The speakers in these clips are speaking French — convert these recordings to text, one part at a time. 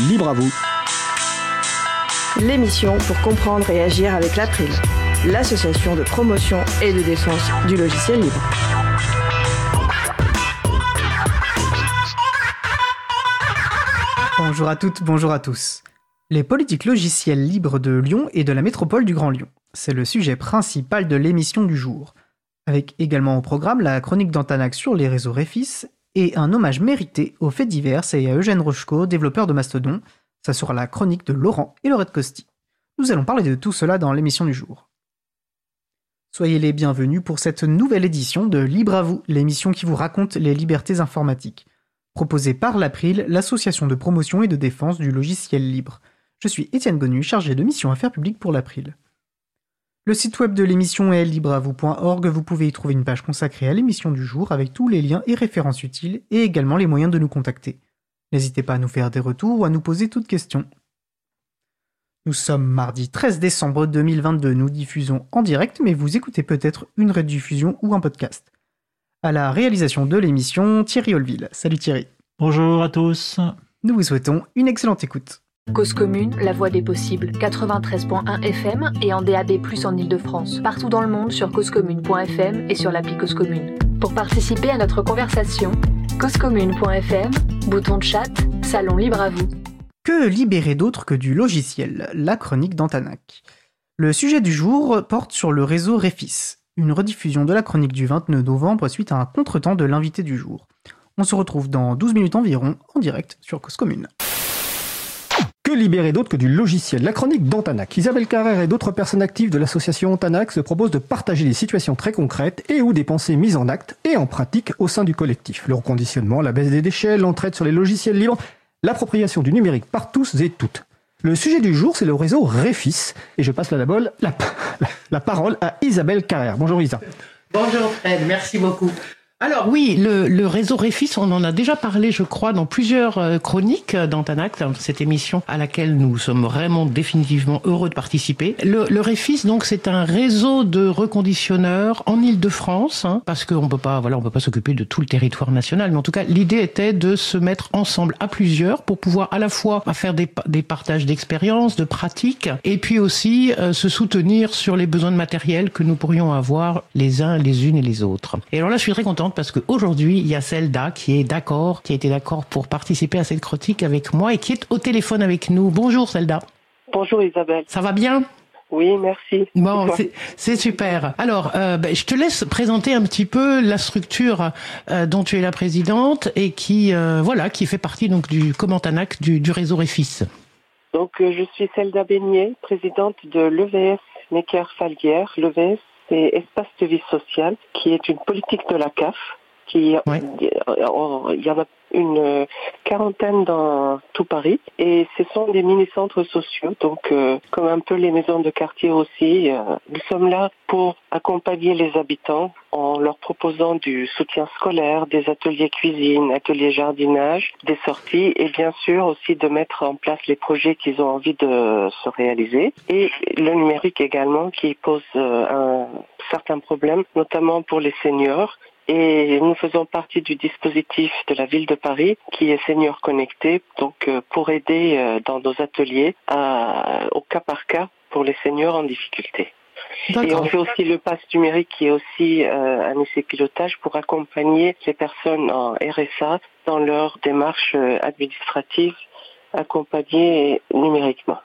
libre à vous. L'émission pour comprendre et agir avec l'April, l'association de promotion et de défense du logiciel libre. Bonjour à toutes, bonjour à tous. Les politiques logicielles libres de Lyon et de la métropole du Grand Lyon. C'est le sujet principal de l'émission du jour. Avec également au programme la chronique d'Antanac sur les réseaux Réfis et un hommage mérité aux faits divers et à Eugène Rochko, développeur de Mastodon. Ça sera la chronique de Laurent et Laurette Costi. Nous allons parler de tout cela dans l'émission du jour. Soyez les bienvenus pour cette nouvelle édition de Libre à vous, l'émission qui vous raconte les libertés informatiques proposé par l'April, l'association de promotion et de défense du logiciel libre. Je suis Étienne Gonu, chargé de mission affaires publiques pour l'April. Le site web de l'émission est libreavou.org, vous pouvez y trouver une page consacrée à l'émission du jour avec tous les liens et références utiles et également les moyens de nous contacter. N'hésitez pas à nous faire des retours ou à nous poser toutes questions. Nous sommes mardi 13 décembre 2022, nous diffusons en direct mais vous écoutez peut-être une rediffusion ou un podcast à la réalisation de l'émission Thierry Olville. Salut Thierry. Bonjour à tous. Nous vous souhaitons une excellente écoute. Cause commune, la voix des possibles, 93.1 FM et en DAB+, en Ile-de-France. Partout dans le monde sur causecommune.fm et sur l'appli Cause Commune. Pour participer à notre conversation, causecommune.fm, bouton de chat, salon libre à vous. Que libérer d'autre que du logiciel? La chronique d'Antanac. Le sujet du jour porte sur le réseau Refis, une rediffusion de la chronique du 29 novembre suite à un contretemps de l'invité du jour. On se retrouve dans 12 minutes environ en direct sur Cause Commune. Que libérer d'autre que du logiciel? La chronique d'Antanac. Isabelle Carrère et d'autres personnes actives de l'association Antanac se proposent de partager des situations très concrètes et ou des pensées mises en acte et en pratique au sein du collectif. Le reconditionnement, la baisse des déchets, l'entraide sur les logiciels libres, l'appropriation du numérique par tous et toutes. Le sujet du jour, c'est le réseau Réfis. Et je passe la, la, la, parole à Isabelle Carrère. Bonjour Isa. Bonjour Fred, merci beaucoup. Alors oui, le, réseau Réfis, on en a déjà parlé, je crois, dans plusieurs euh, chroniques d'Antanact, cette émission à laquelle nous sommes vraiment définitivement heureux de participer. Le, le Réfis, donc, c'est un réseau de reconditionneurs en Île-de-France, hein, parce qu'on peut pas, voilà, on peut pas s'occuper de tout le territoire national, mais en tout cas, l'idée était de se mettre ensemble à plusieurs pour pouvoir à la fois faire des, des partages d'expériences, de pratiques, et puis aussi euh, se soutenir sur les besoins de matériel que nous pourrions avoir les uns, les unes et les autres. Et alors là, je suis très content parce qu'aujourd'hui, il y a Zelda qui est d'accord, qui a été d'accord pour participer à cette critique avec moi et qui est au téléphone avec nous. Bonjour Zelda. Bonjour Isabelle. Ça va bien? Oui, merci. Bon, c'est super. Alors, euh, ben, je te laisse présenter un petit peu la structure euh, dont tu es la présidente et qui, euh, voilà, qui fait partie donc du Commentanac du, du réseau REFIS. Donc, je suis Zelda Beignet, présidente de l'EVS Necker Falguière. L'EVS, c'est Espace de vie sociale, qui est une politique de la CAF. Qui, il y en a une quarantaine dans tout Paris et ce sont des mini-centres sociaux, donc euh, comme un peu les maisons de quartier aussi. Euh, nous sommes là pour accompagner les habitants en leur proposant du soutien scolaire, des ateliers cuisine, ateliers jardinage, des sorties et bien sûr aussi de mettre en place les projets qu'ils ont envie de se réaliser. Et le numérique également qui pose euh, un certain problème, notamment pour les seniors et nous faisons partie du dispositif de la ville de Paris qui est Senior Connecté, donc euh, pour aider euh, dans nos ateliers au cas par cas pour les seniors en difficulté. Et on fait aussi le pass numérique qui est aussi euh, un essai pilotage pour accompagner les personnes en RSA dans leur démarche administrative accompagnée numériquement.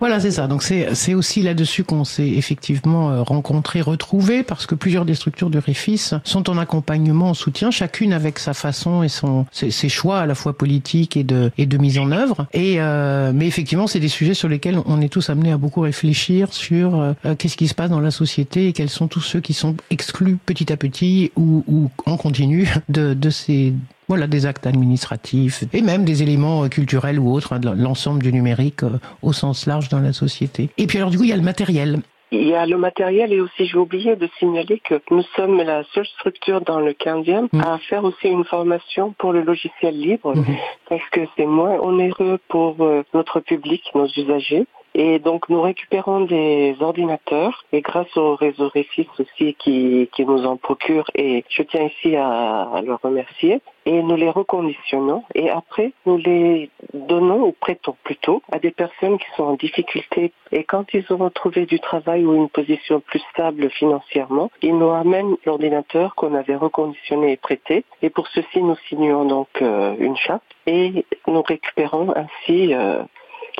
Voilà, c'est ça. Donc c'est aussi là-dessus qu'on s'est effectivement euh, rencontrés, retrouvés, parce que plusieurs des structures de Réfis sont en accompagnement, en soutien, chacune avec sa façon et son ses, choix à la fois politiques et de et de mise en œuvre. Et euh, mais effectivement, c'est des sujets sur lesquels on est tous amenés à beaucoup réfléchir sur euh, qu'est-ce qui se passe dans la société et quels sont tous ceux qui sont exclus petit à petit ou, ou en continu de de ces voilà, des actes administratifs et même des éléments euh, culturels ou autres, hein, l'ensemble du numérique euh, au sens large dans la société. Et puis alors du coup, il y a le matériel. Il y a le matériel et aussi j'ai oublié de signaler que nous sommes la seule structure dans le 15e mm. à faire aussi une formation pour le logiciel libre mm-hmm. parce que c'est moins onéreux pour euh, notre public, nos usagers. Et donc nous récupérons des ordinateurs. Et grâce au réseau Réfis aussi qui, qui nous en procure et je tiens ici à, le remercier. Et nous les reconditionnons. Et après nous les donnons ou prêtons plutôt à des personnes qui sont en difficulté. Et quand ils auront trouvé du travail ou une position plus stable financièrement, ils nous ramènent l'ordinateur qu'on avait reconditionné et prêté. Et pour ceci nous signons donc euh, une charte. Et nous récupérons ainsi euh,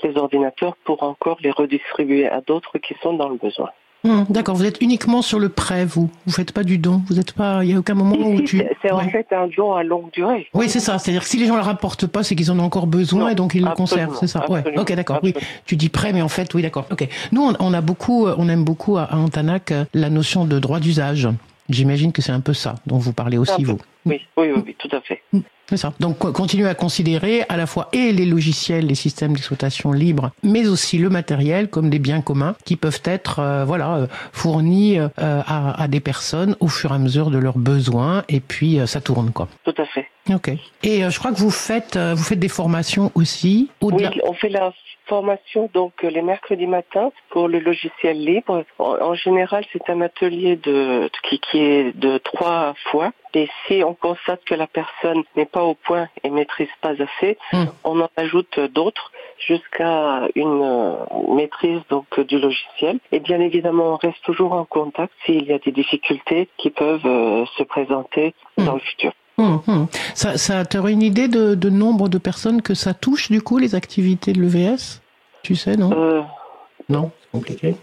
les ordinateurs pour encore les redistribuer à d'autres qui sont dans le besoin. Hum, d'accord, vous êtes uniquement sur le prêt, vous. Vous faites pas du don. Vous n'êtes pas. Il y a aucun moment où tu. C'est en fait un don à longue durée. Oui, c'est ça. C'est-à-dire que si les gens le rapportent pas, c'est qu'ils en ont encore besoin et donc ils le conservent. C'est ça. Ouais. Ok, d'accord. Oui. Tu dis prêt, mais en fait, oui, d'accord. Ok. Nous, on, a beaucoup, on aime beaucoup à, Antanac la notion de droit d'usage. J'imagine que c'est un peu ça dont vous parlez aussi, vous. Oui, oui, oui, tout à fait. C'est ça. Donc continuer à considérer à la fois et les logiciels, les systèmes d'exploitation libres, mais aussi le matériel comme des biens communs qui peuvent être euh, voilà euh, fournis euh, à, à, des personnes au fur et à mesure de leurs besoins et puis ça tourne quoi. Tout à fait. Ok. Et je crois que vous faites vous faites des formations aussi. Oui, on fait la formation donc les mercredis matins pour le logiciel libre. En, général, c'est un atelier de qui, qui est de trois fois. Et si on constate que la personne n'est pas au point et maîtrise pas assez, hmm. on en ajoute d'autres jusqu'à une euh, maîtrise donc du logiciel. Et bien évidemment, on reste toujours en contact s'il y a des difficultés qui peuvent euh, se présenter hmm. dans le futur. Hmm, ça, ça tu aurais une idée de, de, nombre de personnes que ça touche du coup les activités de l'EVS Tu sais, non? Euh, Non, c'est compliqué?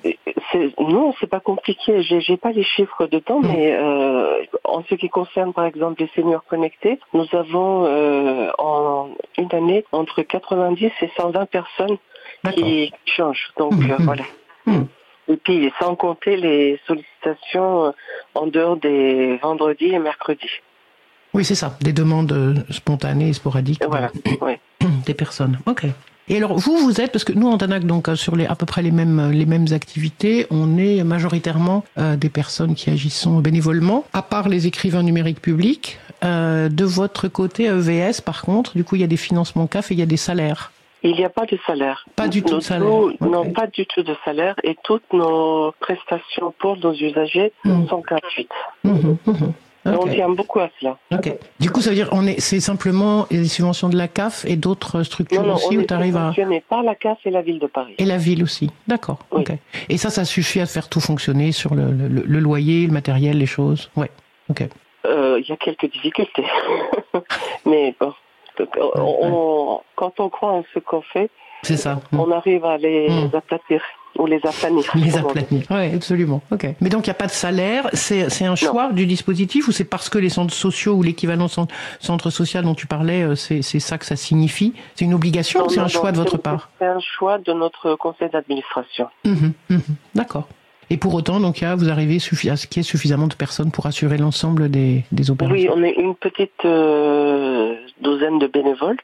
Non, c'est pas compliqué. J'ai pas les chiffres de temps, mais euh, en ce qui concerne par exemple les seniors connectés, nous avons euh, en une année entre 90 et 120 personnes qui changent. Donc mmh, euh, voilà. Et puis sans compter les sollicitations en dehors des vendredis et mercredis. Oui, c'est ça, des demandes spontanées et sporadiques. Voilà. Des personnes. Ok. Et alors vous, vous êtes parce que nous en Tanac, donc euh, sur les à peu près les mêmes les mêmes activités, on est majoritairement euh, des personnes qui agissent bénévolement, à part les écrivains numériques publics. Euh, de votre côté EVS, par contre, du coup, il y a des financements CAF et il y a des salaires. Il n'y a pas de salaire. Pas du tout de salaire. Non, pas du tout de salaire et toutes nos prestations pour nos usagers mmh. sont gratuites. Mmh, mmh, on tient beaucoup à cela. Du coup, ça veut dire on est, c'est simplement les subventions de la CAF et d'autres structures aussi où tu arrives à. par la CAF et la ville de Paris. Et la ville aussi. D'accord. Et ça, ça suffit à faire tout fonctionner sur le, le, loyer, le matériel, les choses? Ouais. Ok. Euh, il y a quelques difficultés, mais bon, quand on croit en ce qu'on fait, c'est ça. On arrive à les mmh. aplatir ou les aplanir. Les aplanir, oui, absolument. Ok. Mais donc il n'y a pas de salaire, c'est un choix du dispositif ou c'est parce que les centres sociaux ou l'équivalent centre, social dont tu parlais, euh, c'est ça que ça signifie? C'est une obligation ou c'est un choix de votre part? C'est un choix de notre conseil d'administration. Mmh, mmh. D'accord. Et pour autant, donc, vous arrivez à ce qu'il y ait suffisamment de personnes pour assurer l'ensemble des, des, opérations? Oui, on est une petite euh, douzaine de bénévoles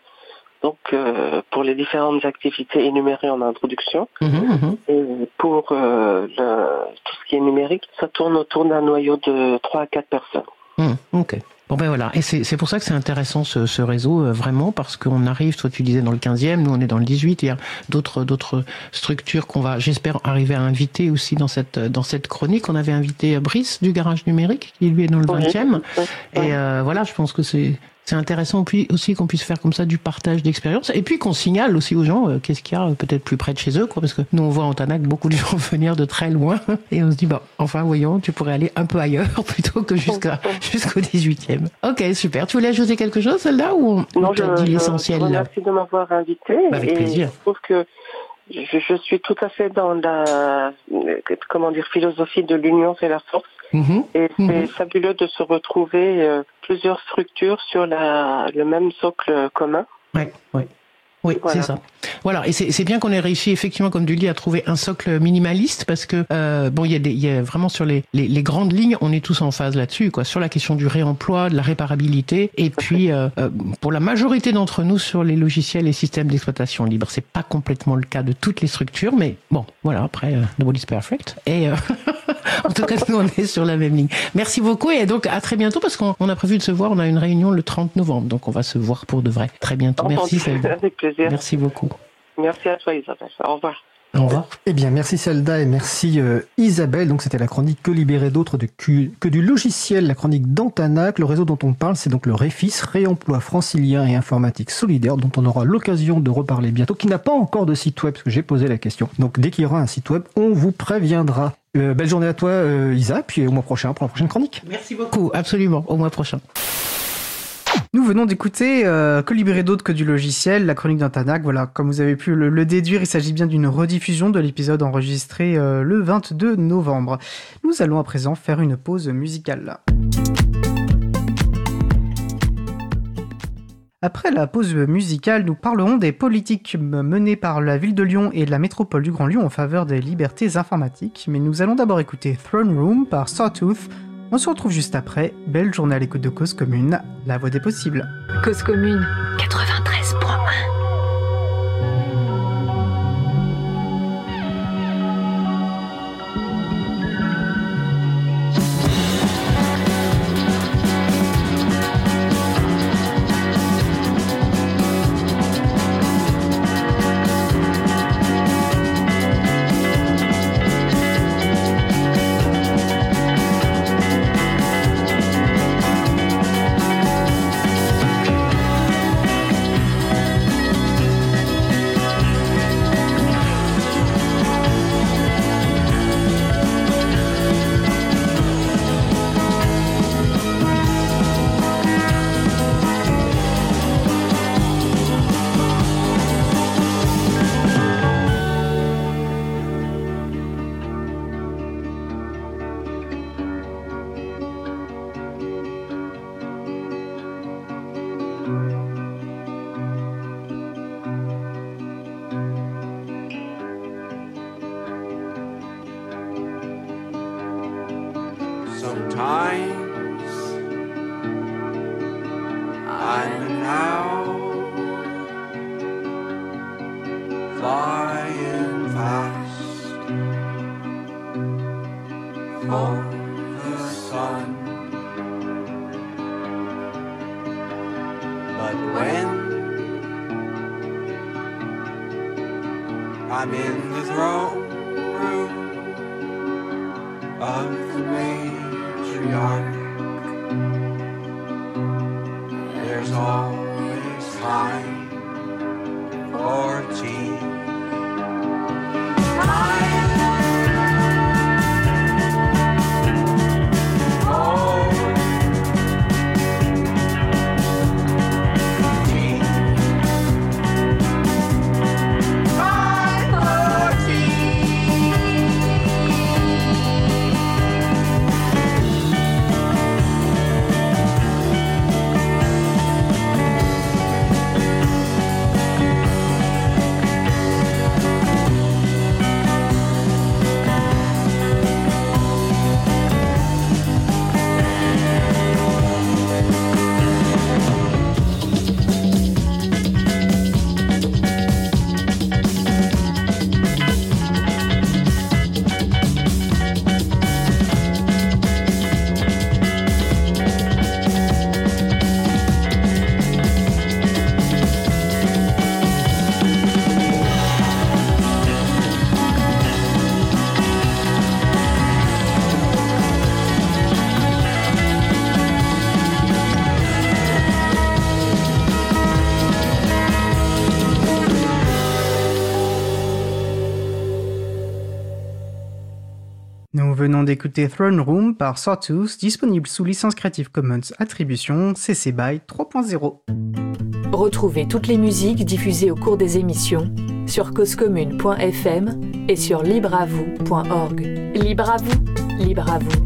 donc euh, pour les différentes activités énumérées en introduction. Mhm, mhm. Et pour euh, tout ce qui est numérique, ça tourne autour d'un noyau de 3 à 4 personnes. Mhm, ok. Bon ben voilà, et c'est pour ça que c'est intéressant ce, ce réseau euh, vraiment parce qu'on arrive, toi tu disais dans le 15e, nous on est dans le 18, il y a d'autres d'autres structures qu'on va, j'espère, arriver à inviter aussi dans cette dans cette chronique. On avait invité Brice du garage numérique qui lui est dans le 20e, et voilà, je pense que c'est c'est intéressant aussi qu'on puisse faire comme ça du partage d'expérience et puis qu'on signale aussi aux gens euh, qu'est-ce qu'il y a euh, peut-être plus près de chez eux quoi parce que nous on voit en Tanac beaucoup de gens venir de très loin et on se dit bah enfin voyons tu pourrais aller un peu ailleurs plutôt que jusqu'à jusqu'au 18e. OK, super. Tu voulais ajouter quelque chose celle-là ou on non, je, dit l'essentiel Merci de m'avoir invité bah, avec plaisir. Je trouve que je, je, suis tout à fait dans la comment dire philosophie de l'union c'est la force Mhm. Et c'est mhm. fabuleux de se retrouver euh, plusieurs structures sur la, le même socle commun. Oui, oui. Oui, c'est ça. Voilà, et c'est bien qu'on ait réussi effectivement, comme tu dis, à trouver un socle minimaliste parce que euh, bon, il y a des, y a vraiment sur les, les, les, grandes lignes, on est tous en phase là-dessus, quoi, sur la question du réemploi, de la réparabilité, et puis euh, euh, pour la majorité d'entre nous sur les logiciels et systèmes d'exploitation libre, c'est pas complètement le cas de toutes les structures, mais bon, voilà, après, euh, nobody's perfect, et euh, en tout cas, nous on est sur la même ligne. Merci beaucoup et donc à très bientôt parce qu'on a prévu de se voir, on a une réunion le 30 novembre, donc on va se voir pour de vrai très bientôt. Merci. Avec plaisir. Merci beaucoup. Merci à toi Isabelle. Au revoir. Au revoir. Eh bien, merci Zelda et merci euh, Isabelle. Donc, c'était la chronique Que libérer d'autres que du logiciel, la chronique d'Antanac. Le réseau dont on parle, c'est donc le REFIS, Réemploi Francilien et Informatique Solidaire, dont on aura l'occasion de reparler bientôt, qui n'a pas encore de site web, parce que j'ai posé la question. Donc, dès qu'il y aura un site web, on vous préviendra. Euh, belle journée à toi, euh, Isa, puis au mois prochain pour la prochaine chronique. Merci beaucoup. Absolument. Au mois prochain. Nous venons d'écouter euh, Que libérer d'autres que du logiciel, la chronique d'Antanac. Voilà, comme vous avez pu le, déduire, il s'agit bien d'une rediffusion de l'épisode enregistré euh, le 22 novembre. Nous allons à présent faire une pause musicale. Après la pause musicale, nous parlerons des politiques menées par la ville de Lyon et la métropole du Grand Lyon en faveur des libertés informatiques. Mais nous allons d'abord écouter Throne Room par Sawtooth. On se retrouve juste après. Belle journée à l'écoute de Cause Commune, la voix des possibles. Cause commune 93.1. venons d'écouter Throne Room par Sawtooth, disponible sous licence Creative Commons Attribution CC BY 3.0. Retrouvez toutes les musiques diffusées au cours des émissions sur causecommune.fm et sur libreavoue.org. Libre à vous, libre à vous,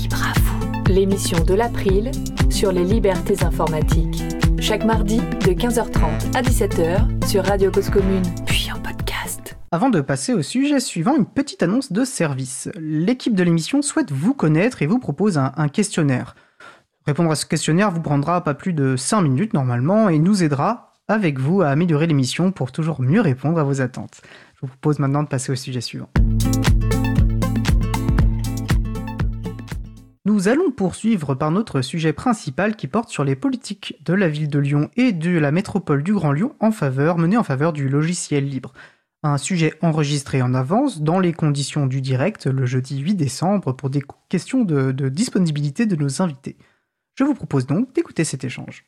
libre à vous. L'émission de l'April sur les libertés informatiques. Chaque mardi de 15h30 à 17h sur Radio Cause Commune. Avant de passer au sujet suivant, une petite annonce de service. L'équipe de l'émission souhaite vous connaître et vous propose un, questionnaire. Répondre à ce questionnaire vous prendra pas plus de 5 minutes normalement et nous aidera avec vous à améliorer l'émission pour toujours mieux répondre à vos attentes. Je vous propose maintenant de passer au sujet suivant. Nous allons poursuivre par notre sujet principal qui porte sur les politiques de la ville de Lyon et de la métropole du Grand Lyon en faveur, menées en faveur du logiciel libre. Un sujet enregistré en avance dans les conditions du direct le jeudi 8 décembre pour des questions de, disponibilité de nos invités. Je vous propose donc d'écouter cet échange.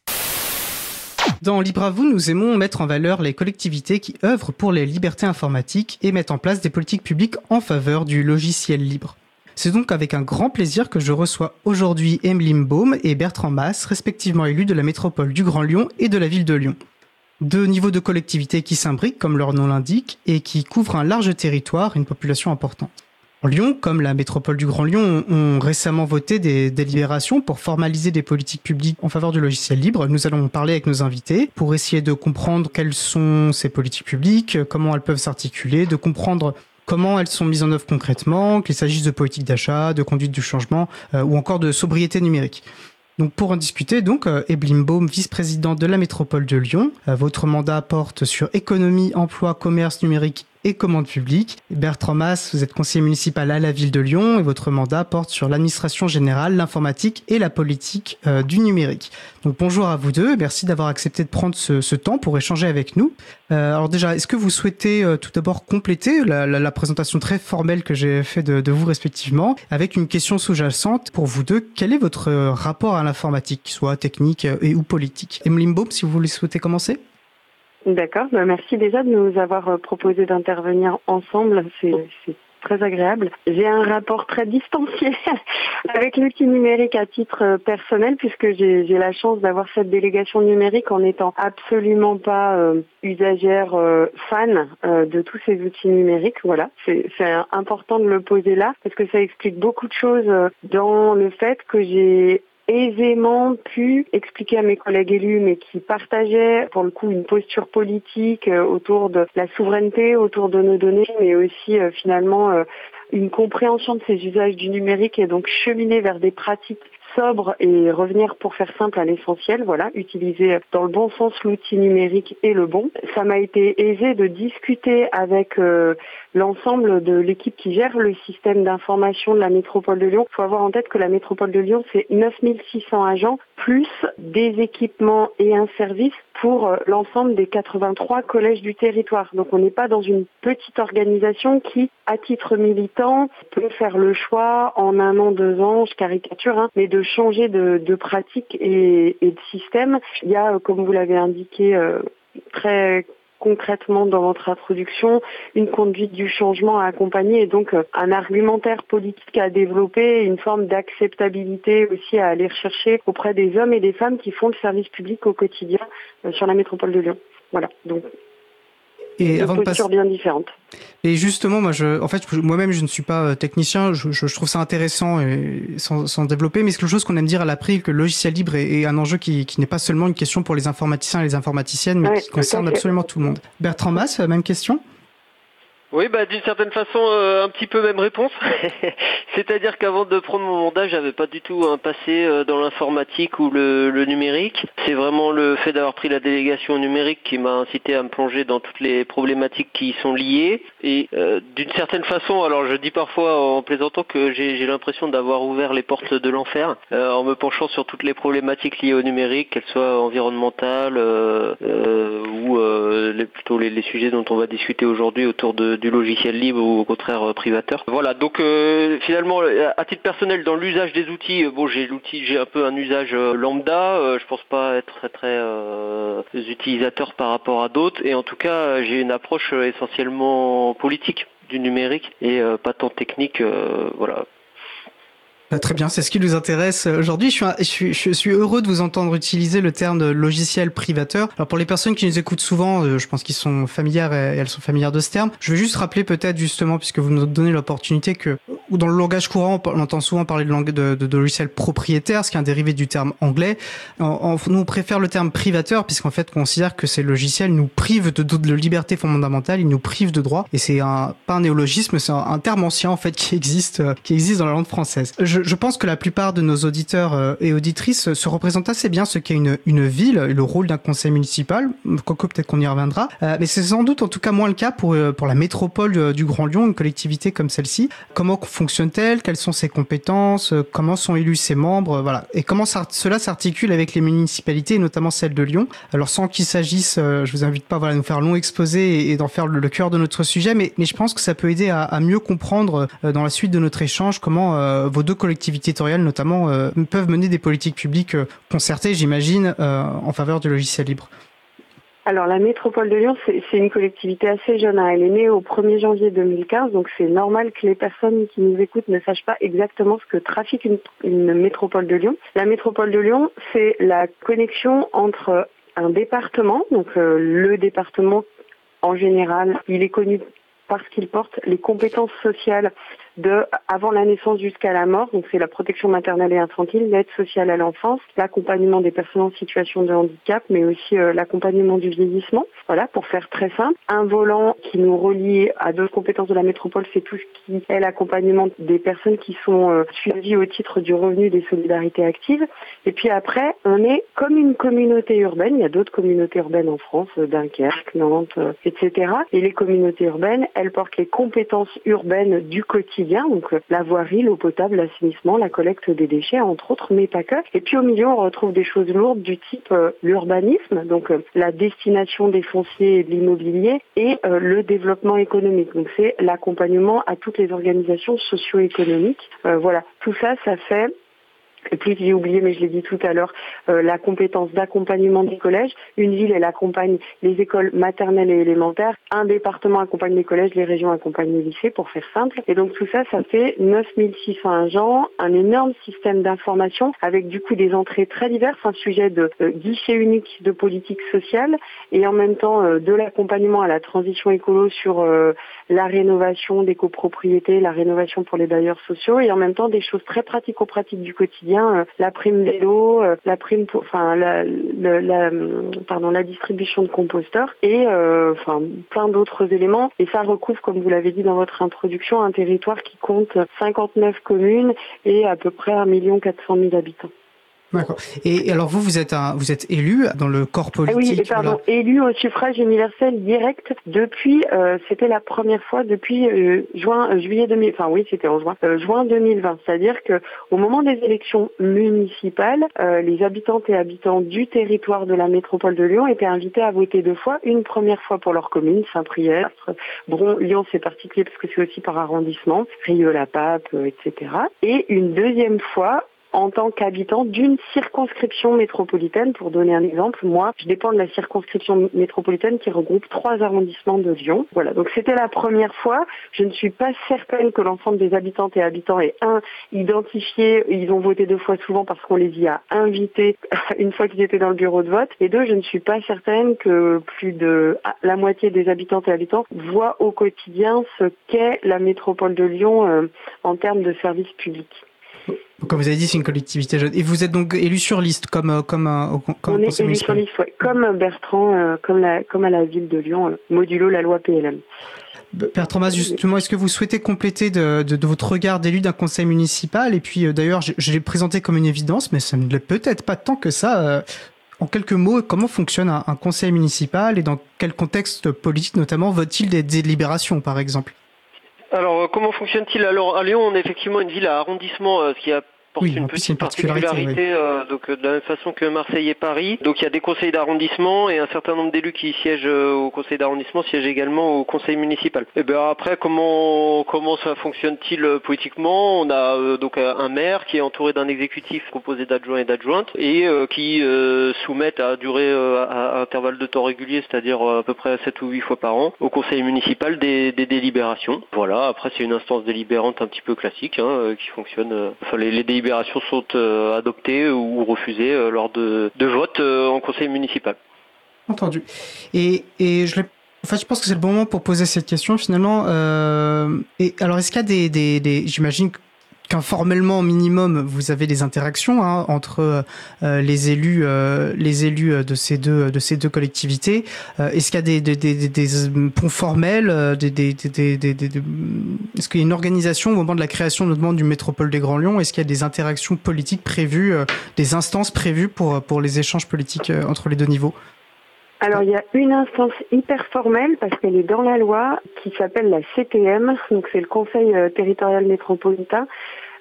Dans Libre à vous, nous aimons mettre en valeur les collectivités qui œuvrent pour les libertés informatiques et mettent en place des politiques publiques en faveur du logiciel libre. C'est donc avec un grand plaisir que je reçois aujourd'hui Emeline Baum et Bertrand Mass, respectivement élus de la métropole du Grand Lyon et de la ville de Lyon. Deux niveaux de collectivités qui s'imbriquent, comme leur nom l'indique, et qui couvrent un large territoire et une population importante. Lyon, comme la métropole du Grand Lyon, ont récemment voté des délibérations pour formaliser des politiques publiques en faveur du logiciel libre. Nous allons parler avec nos invités pour essayer de comprendre quelles sont ces politiques publiques, comment elles peuvent s'articuler, de comprendre comment elles sont mises en œuvre concrètement, qu'il s'agisse de politique d'achat, de conduite du changement euh, ou encore de sobriété numérique. Donc pour en discuter, donc euh, Baum, vice-président de la métropole de Lyon. Euh, votre mandat porte sur économie, emploi, commerce numérique et commande publique. Bertrand Mass, vous êtes conseiller municipal à la ville de Lyon et votre mandat porte sur l'administration générale, l'informatique et la politique euh, du numérique. Donc bonjour à vous deux merci d'avoir accepté de prendre ce, ce, temps pour échanger avec nous. Euh, alors déjà, est-ce que vous souhaitez euh, tout d'abord compléter la, la, la, présentation très formelle que j'ai fait de, de, vous respectivement avec une question sous-jacente pour vous deux Quel est votre rapport à l'informatique, soit technique et ou politique? Emeline Baum, si vous voulez souhaiter commencer D'accord, bah, merci déjà de nous avoir euh, proposé d'intervenir ensemble, c'est très agréable. J'ai un rapport très distancié avec l'outil numérique à titre euh, personnel puisque j'ai la chance d'avoir cette délégation numérique en n'étant absolument pas euh, usagère euh, fan euh, de tous ces outils numériques. Voilà, c'est important de le poser là parce que ça explique beaucoup de choses dans le fait que j'ai aisément pu expliquer à mes collègues élus, mais qui partageaient pour le coup une posture politique euh, autour de la souveraineté, autour de nos données, mais aussi euh, finalement euh, une compréhension de ces usages du numérique et donc cheminer vers des pratiques sobre et revenir pour faire simple à l'essentiel, voilà, utiliser dans le bon sens l'outil numérique et le bon. Ça m'a été aisé de discuter avec euh, l'ensemble de l'équipe qui gère le système d'information de la métropole de Lyon. Il faut avoir en tête que la métropole de Lyon, c'est 9600 agents plus des équipements et un service pour euh, l'ensemble des 83 collèges du territoire. Donc on n'est pas dans une petite organisation qui, à titre militant, peut faire le choix en un an, deux ans, je caricature, hein, mais de changer de, de pratique et, et, de système. Il y a, comme vous l'avez indiqué, euh, très concrètement dans votre introduction, une conduite du changement à accompagner et donc euh, un argumentaire politique à développer, une forme d'acceptabilité aussi à aller rechercher auprès des hommes et des femmes qui font le service public au quotidien euh, sur la métropole de Lyon. Voilà, donc et avant de passer bien différentes. Et justement, moi, je, en fait, moi-même, je ne suis pas euh, technicien. Je, je, je trouve ça intéressant et sans, sans, développer, mais c'est quelque chose qu'on aime dire à l'April que le logiciel libre est, est un enjeu qui, qui n'est pas seulement une question pour les informaticiens et les informaticiennes, mais Ouais, qui concerne absolument tout le monde. Bertrand Mass, même question? Oui, bah d'une certaine façon, euh, un petit peu même réponse. C'est-à-dire qu'avant de prendre mon mandat, j'avais pas du tout un passé euh, dans l'informatique ou le, numérique. C'est vraiment le fait d'avoir pris la délégation numérique qui m'a incité à me plonger dans toutes les problématiques qui y sont liées. Et euh, d'une certaine façon, alors je dis parfois en plaisantant que j'ai l'impression d'avoir ouvert les portes de l'enfer euh, en me penchant sur toutes les problématiques liées au numérique, qu'elles soient environnementales euh, ou plutôt les sujets dont on va discuter aujourd'hui autour de, du logiciel libre ou au contraire euh, privateur. Voilà, donc euh, finalement, à titre personnel, dans l'usage des outils, euh, bon, j'ai l'outil, j'ai un peu un usage euh, lambda. euh, je pense pas être très très euh, utilisateur par rapport à d'autres, et en tout cas, euh, j'ai une approche euh, essentiellement politique du numérique et euh, pas tant technique. euh, voilà. Bah, Très bien, c'est ce qui nous intéresse aujourd'hui. Je suis, heureux de vous entendre utiliser le terme de logiciel privateur. Alors pour les personnes qui nous écoutent souvent, euh, je pense qu'ils sont familières et elles sont familières de ce terme. Je vais juste rappeler peut-être justement, puisque vous nous donnez l'opportunité que, ou dans le langage courant, on entend souvent parler de, langue- de, logiciel propriétaire, ce qui est un dérivé du terme anglais. Nous on préfère le terme privateur, puisqu'en fait on considère que ces logiciels nous privent de, liberté fondamentale, ils nous privent de droits, et c'est un, pas un néologisme, c'est un, terme ancien en fait qui existe, euh, qui existe dans la langue française. Je pense que la plupart de nos auditeurs euh, et auditrices se représentent assez bien ce qu'est une, une ville le rôle d'un conseil municipal, quoique peut-être qu'on y reviendra, Euh, mais c'est sans doute en tout cas moins le cas pour, euh, pour la métropole euh, du Grand Lyon, une collectivité comme celle-ci. Comment fonctionne fonctionne-t-elle? Quelles sont ses compétences? Comment sont élus ses membres? Voilà. Et comment cela s'articule avec les municipalités, notamment celle de Lyon? Alors sans qu'il s'agisse, je vous invite pas voilà, à nous faire long exposé et, d'en faire le, cœur de notre sujet, mais, mais je pense que ça peut aider à mieux comprendre dans la suite de notre échange comment vos deux collectivités territoriales notamment peuvent mener des politiques publiques concertées, j'imagine, en faveur du logiciel libre. Alors la métropole de Lyon, c'est une collectivité assez jeune. Hein. Elle est née au 1er janvier 2015, donc c'est normal que les personnes qui nous écoutent ne sachent pas exactement ce que trafique une, métropole de Lyon. La métropole de Lyon, c'est la connexion entre un département, donc euh, le département en général, il est connu parce qu'il porte les compétences sociales de avant la naissance jusqu'à la mort. Donc c'est la protection maternelle et infantile, l'aide sociale à l'enfance, l'accompagnement des personnes en situation de handicap, mais aussi euh, l'accompagnement du vieillissement. Voilà, pour faire très simple. Un volant qui nous relie à d'autres compétences de la métropole, c'est tout ce qui est l'accompagnement des personnes qui sont euh, suivies au titre du revenu des solidarités actives. Et puis après, on est comme une communauté urbaine. Il y a d'autres communautés urbaines en France, euh, Dunkerque, Nantes, etc. Et les communautés urbaines, elles portent les compétences urbaines du quotidien donc euh, la voirie, l'eau potable, l'assainissement, la collecte des déchets, entre autres, mais pas que. Et puis au milieu, on retrouve des choses lourdes du type euh, l'urbanisme, donc euh, la destination des fonciers et de l'immobilier, et le développement économique. Donc c'est l'accompagnement à toutes les organisations socio-économiques. voilà, tout ça, ça fait et puis j'ai oublié, mais je l'ai dit tout à l'heure, euh, la compétence d'accompagnement des collèges. Une ville, elle accompagne les écoles maternelles et élémentaires. Un département accompagne les collèges, les régions accompagnent les lycées, pour faire simple. Et donc tout ça, ça fait 9600 agents, un énorme système d'information avec du coup des entrées très diverses, un sujet de euh, guichet unique de politique sociale et en même temps euh, de l'accompagnement à la transition écolo sur la rénovation des copropriétés, la rénovation pour les bailleurs sociaux et en même temps des choses très pratico-pratiques du quotidien euh, la prime vélo, euh, la prime pour, enfin la, la, pardon, la distribution de composteurs et euh, enfin plein d'autres éléments. Et ça recouvre, comme vous l'avez dit dans votre introduction, un territoire qui compte 59 communes et à peu près 1 400 000 habitants. D'accord. Et alors vous, vous êtes un, vous êtes élu dans le corps ah politique. Oui, pardon, élu au suffrage universel direct depuis, euh, c'était la première fois depuis euh, juin, euh, juillet 2000, enfin oui, c'était en juin, juin 2020. C'est-à-dire que au moment des élections municipales, les habitantes et habitants du territoire de la métropole de Lyon étaient invités à voter deux fois, une première fois pour leur commune, Saint-Priest, Bron, Lyon c'est particulier parce que c'est aussi par arrondissement, Rieux-la-Pape, etc. Et une deuxième fois en tant qu'habitant d'une circonscription métropolitaine. Pour donner un exemple, moi, je dépends de la circonscription métropolitaine qui regroupe trois arrondissements de Lyon. Voilà, donc c'était la première fois. Je ne suis pas certaine que l'ensemble des habitantes et habitants est un identifié, ils ont voté deux fois souvent parce qu'on les y a invités une fois qu'ils étaient dans le bureau de vote. Et deux, je ne suis pas certaine que plus de la moitié des habitantes et habitants voient au quotidien ce qu'est la métropole de Lyon euh, en termes de services publics. Comme vous avez dit, c'est une collectivité jeune. Et vous êtes donc élu sur liste, comme euh, comme un comme On est élu sur liste, ouais. Comme Bertrand, euh, comme la comme à la ville de Lyon, euh, modulo la loi PLM. Bertrand Mas, justement, est-ce que vous souhaitez compléter de, de, votre regard d'élu d'un conseil municipal? Et puis, d'ailleurs, je, je l'ai présenté comme une évidence, mais ça ne l'est peut-être pas tant que ça. en quelques mots, comment fonctionne un, un, conseil municipal et dans quel contexte politique, notamment, vote-t-il des délibérations, par exemple? Alors, comment fonctionne-t-il? Alors, à Lyon, on est effectivement une ville à arrondissement, euh, ce qui a oui, une petite particularité, euh, donc euh, de la même façon que Marseille et Paris. Donc il y a des conseils d'arrondissement et un certain nombre d'élus qui siègent euh, au conseil d'arrondissement siègent également au conseil municipal. Et bien après comment comment ça fonctionne-t-il politiquement? On a donc un maire qui est entouré d'un exécutif composé d'adjoints et d'adjointes et qui soumettent à durée à, intervalle de temps régulier, c'est-à-dire à peu près 7 ou 8 fois par an, au conseil municipal des, délibérations. Voilà, après c'est une instance délibérante un petit peu classique hein, qui fonctionne. Enfin les, les délibérations sont euh, adoptées ou refusées euh, lors de, de votes euh, en conseil municipal. Entendu. Et, et je je pense que c'est le bon moment pour poser cette question finalement. et alors, est-ce qu'il y a des, des, des j'imagine qu'informellement au minimum vous avez des interactions hein, entre euh, les élus euh, les élus de ces deux de ces deux collectivités euh, est-ce qu'il y a des, ponts formels des, est-ce qu'il y a une organisation au moment de la création notamment du métropole des Grands Lyon est-ce qu'il y a des interactions politiques prévues des instances prévues pour pour les échanges politiques entre les deux niveaux Alors il y a une instance hyper formelle parce qu'elle est dans la loi qui s'appelle la CTM, donc c'est le Conseil euh, territorial métropolitain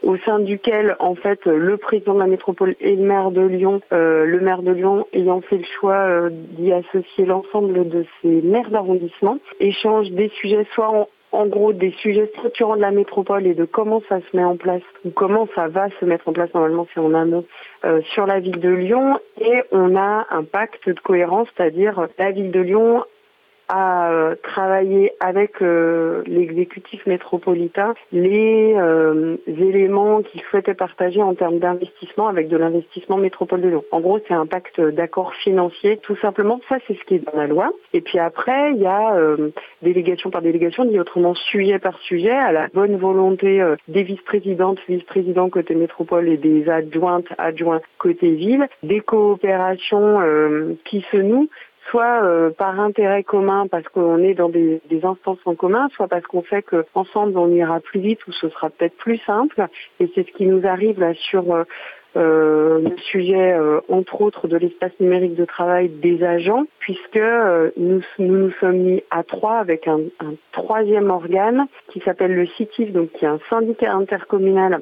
au sein duquel en fait le président de la métropole et le maire de Lyon, euh, le maire de Lyon ayant fait le choix euh, d'y associer l'ensemble de ses maires d'arrondissement, échangent des sujets soit en, en gros des sujets structurants de la métropole et de comment ça se met en place ou comment ça va se mettre en place normalement c'est en un mot euh, sur la ville de Lyon. Et on a un pacte de cohérence, c'est-à-dire la ville de Lyon à euh, travailler avec euh, l'exécutif métropolitain les euh, éléments qu'il souhaitait partager en termes d'investissement avec de l'investissement métropole de Lyon. En gros, c'est un pacte d'accord financier, tout simplement. Ça, c'est ce qui est dans la loi. Et puis après, il y a euh, délégation par délégation, dit autrement sujet par sujet, à la bonne volonté euh, des vice-présidentes, vice-présidents côté métropole et des adjointes, adjoints côté ville, des coopérations euh, qui se nouent soit euh, par intérêt commun parce qu'on est dans des, instances en commun, soit parce qu'on sait qu'ensemble on ira plus vite ou ce sera peut-être plus simple. Et c'est ce qui nous arrive sur euh, euh, le sujet, entre autres, de l'espace numérique de travail des agents, puisque nous, nous sommes mis à trois avec un, un troisième organe qui s'appelle le CITIF, donc qui est un syndicat intercommunal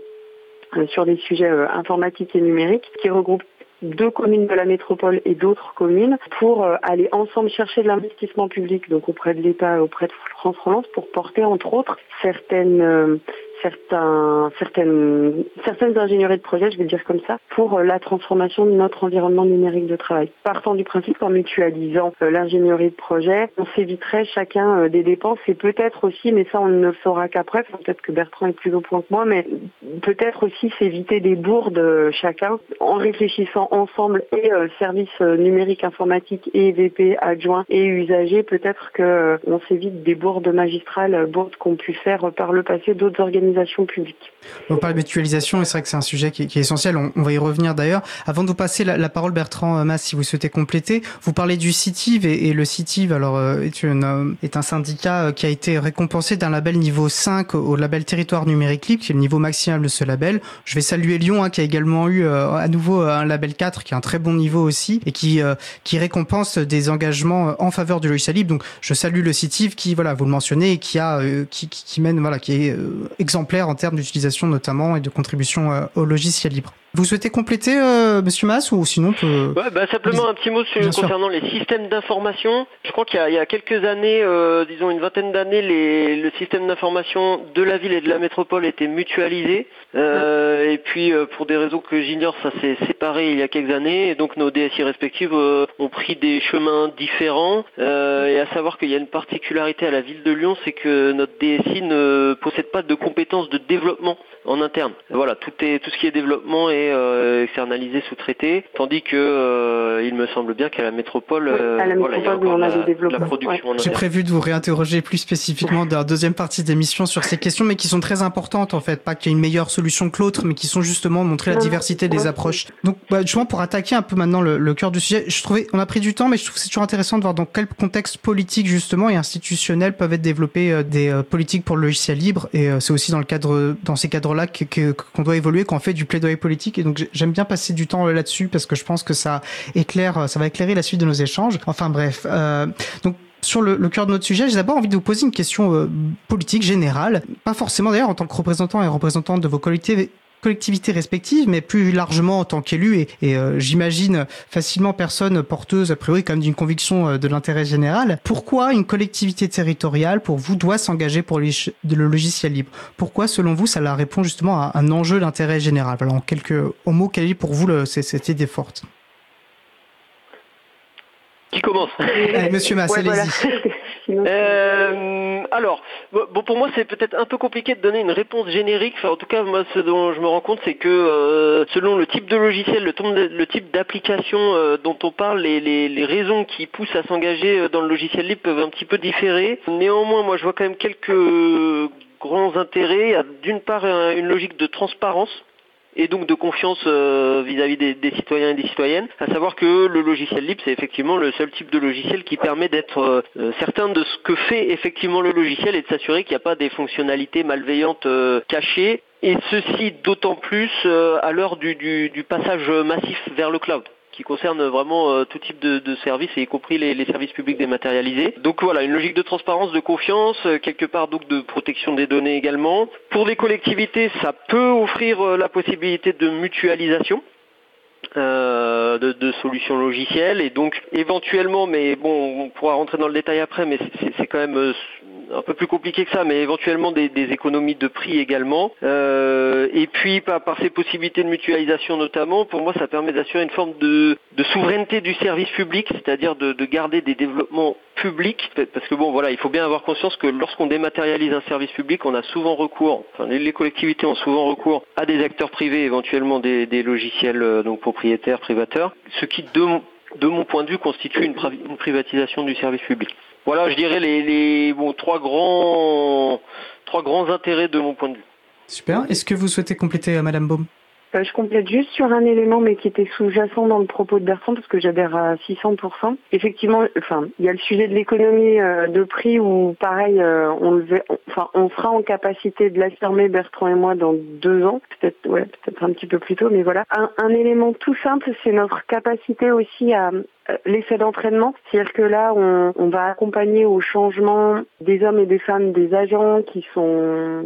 sur les sujets informatiques et numériques, qui regroupe deux communes de la métropole et d'autres communes pour euh, aller ensemble chercher de l'investissement public, donc auprès de l'État, auprès de France Relance, pour porter entre autres certaines euh, certaines, certaines ingénieries de projet, je vais dire comme ça, pour euh, la transformation de notre environnement numérique de travail. Partant du principe qu'en mutualisant euh, l'ingénierie de projet, on s'éviterait chacun euh, des dépenses et peut-être aussi, mais ça on ne le saura qu'après, peut-être que Bertrand est plus au point que moi, mais peut-être aussi s'éviter des bourdes chacun en réfléchissant ensemble et services numériques informatiques et VP adjoints et usagers, peut-être que on s'évite des bourdes magistrales, bourdes qu'ont pu faire par le passé d'autres organisations publique. On parle de mutualisation et c'est vrai que c'est un sujet qui est, essentiel. On, va y revenir d'ailleurs. Avant de vous passer la, parole, Bertrand Mas, si vous souhaitez compléter, vous parlez du CITIV et, et le CITIV alors euh, est, une, euh, est un syndicat euh, qui a été récompensé d'un label niveau 5 au label territoire numérique libre, qui est le niveau maximal de ce label. Je vais saluer Lyon hein, qui a également eu à nouveau un label 4 qui est un très bon niveau aussi et qui récompense des engagements en faveur du logiciel libre. Donc je salue le CITIV qui voilà vous le mentionnez qui, qui, mène voilà qui est exemplaire en termes d'utilisation notamment et de contribution euh, au logiciel libre. Vous souhaitez compléter, euh, Monsieur Mass, ou sinon peut... ouais, bah, Simplement un petit mot sur, concernant les systèmes d'information. Je crois qu'il y, y, a quelques années, euh, disons une vingtaine d'années, le système d'information de la ville et de la métropole était mutualisé. Euh, et puis, euh, pour des raisons que j'ignore, ça s'est séparé il y a quelques années. Et donc, nos DSI respectives euh, ont pris des chemins différents. Euh, et à savoir qu'il y a une particularité à la ville de Lyon, c'est que notre DSI ne possède pas de compétences de développement en interne. Voilà, tout est tout ce qui est développement est euh, externalisé, sous-traité, tandis que euh, il me semble bien qu'à la métropole, euh, la voilà, il y a encore on a la, des la production ouais. J'ai prévu de vous réinterroger plus spécifiquement dans la deuxième partie d'émission sur ces questions, mais qui sont très importantes en fait, pas qu'il y ait une meilleure solution que l'autre, mais qui sont justement de montrer la diversité des approches. Donc, bah, justement, pour attaquer un peu maintenant le, le cœur du sujet, je trouvais, on a pris du temps, mais je trouve que c'est toujours intéressant de voir dans quel contexte politique justement et institutionnel peuvent être développées euh, des euh, politiques pour le logiciel libre, et euh, c'est aussi dans le cadre, dans ces cadres-là que, qu'on doit évoluer, qu'on fait du plaidoyer politique, et donc j'aime bien passer du temps là-dessus parce que je pense que ça éclaire, ça va éclairer la suite de nos échanges. Enfin bref, euh, donc sur le, le, cœur de notre sujet, j'ai d'abord envie de vous poser une question euh, politique générale, pas forcément d'ailleurs en tant que représentant et représentante de vos collectivités collectivités respectives, mais plus largement en tant qu'élu et, et euh, j'imagine facilement personne porteuse a priori quand même d'une conviction euh, de l'intérêt général. Pourquoi une collectivité territoriale pour vous doit s'engager pour le, le logiciel libre? Pourquoi selon vous ça la répond justement à un enjeu d'intérêt général? Alors en quelques en mots, quelle est pour vous le, cette idée forte? Qui commence? Allez, Monsieur Mass, ouais, allez-y. Voilà. Euh, alors, bon, pour moi, c'est peut-être un peu compliqué de donner une réponse générique. En tout cas, moi, ce dont je me rends compte, c'est que euh, selon le type de logiciel, le, type d'application euh, dont on parle, les, les, les, raisons qui poussent à s'engager dans le logiciel libre peuvent un petit peu différer. Néanmoins, moi, je vois quand même quelques grands intérêts. Il y a d'une part une logique de transparence et donc de confiance euh, vis-à-vis des, des, citoyens et des citoyennes, à savoir que le logiciel libre, c'est effectivement le seul type de logiciel qui permet d'être euh, certain de ce que fait effectivement le logiciel et de s'assurer qu'il n'y a pas des fonctionnalités malveillantes euh, cachées, et ceci d'autant plus à l'heure du, passage massif vers le cloud qui concerne vraiment euh, tout type de, services, et y compris les, services publics dématérialisés. Donc voilà, une logique de transparence, de confiance, euh, quelque part donc de protection des données également. Pour les collectivités, ça peut offrir euh, la possibilité de mutualisation. de, solutions logicielles et donc éventuellement mais bon on pourra rentrer dans le détail après mais c'est quand même un peu plus compliqué que ça, mais éventuellement des, économies de prix également. Euh, et puis par, par ces possibilités de mutualisation notamment, pour moi ça permet d'assurer une forme de, souveraineté du service public, c'est-à-dire de, de garder des développements publics, parce que bon voilà, il faut bien avoir conscience que lorsqu'on dématérialise un service public, on a souvent recours, enfin les, collectivités ont souvent recours à des acteurs privés, éventuellement des, logiciels euh, donc propriétaires, privateurs, ce qui de mon- de mon point de vue, constitue une privatisation du service public. Voilà, je dirais les, les bon, trois grands trois grands intérêts de mon point de vue. Super. Est-ce que vous souhaitez compléter, euh, Madame Baum Euh, je complète juste sur un élément, mais qui était sous-jacent dans le propos de Bertrand, parce que j'adhère à 600%. Effectivement, enfin, il y a le sujet de l'économie euh, de prix où, pareil, euh, on le, enfin, on sera en capacité de l'affirmer, Bertrand et moi, dans deux ans, peut-être, ouais, peut-être un petit peu plus tôt, mais voilà. Un, un élément tout simple, c'est notre capacité aussi à euh, l'effet d'entraînement, c'est-à-dire que là, on, on va accompagner au changement des hommes et des femmes, des agents qui sont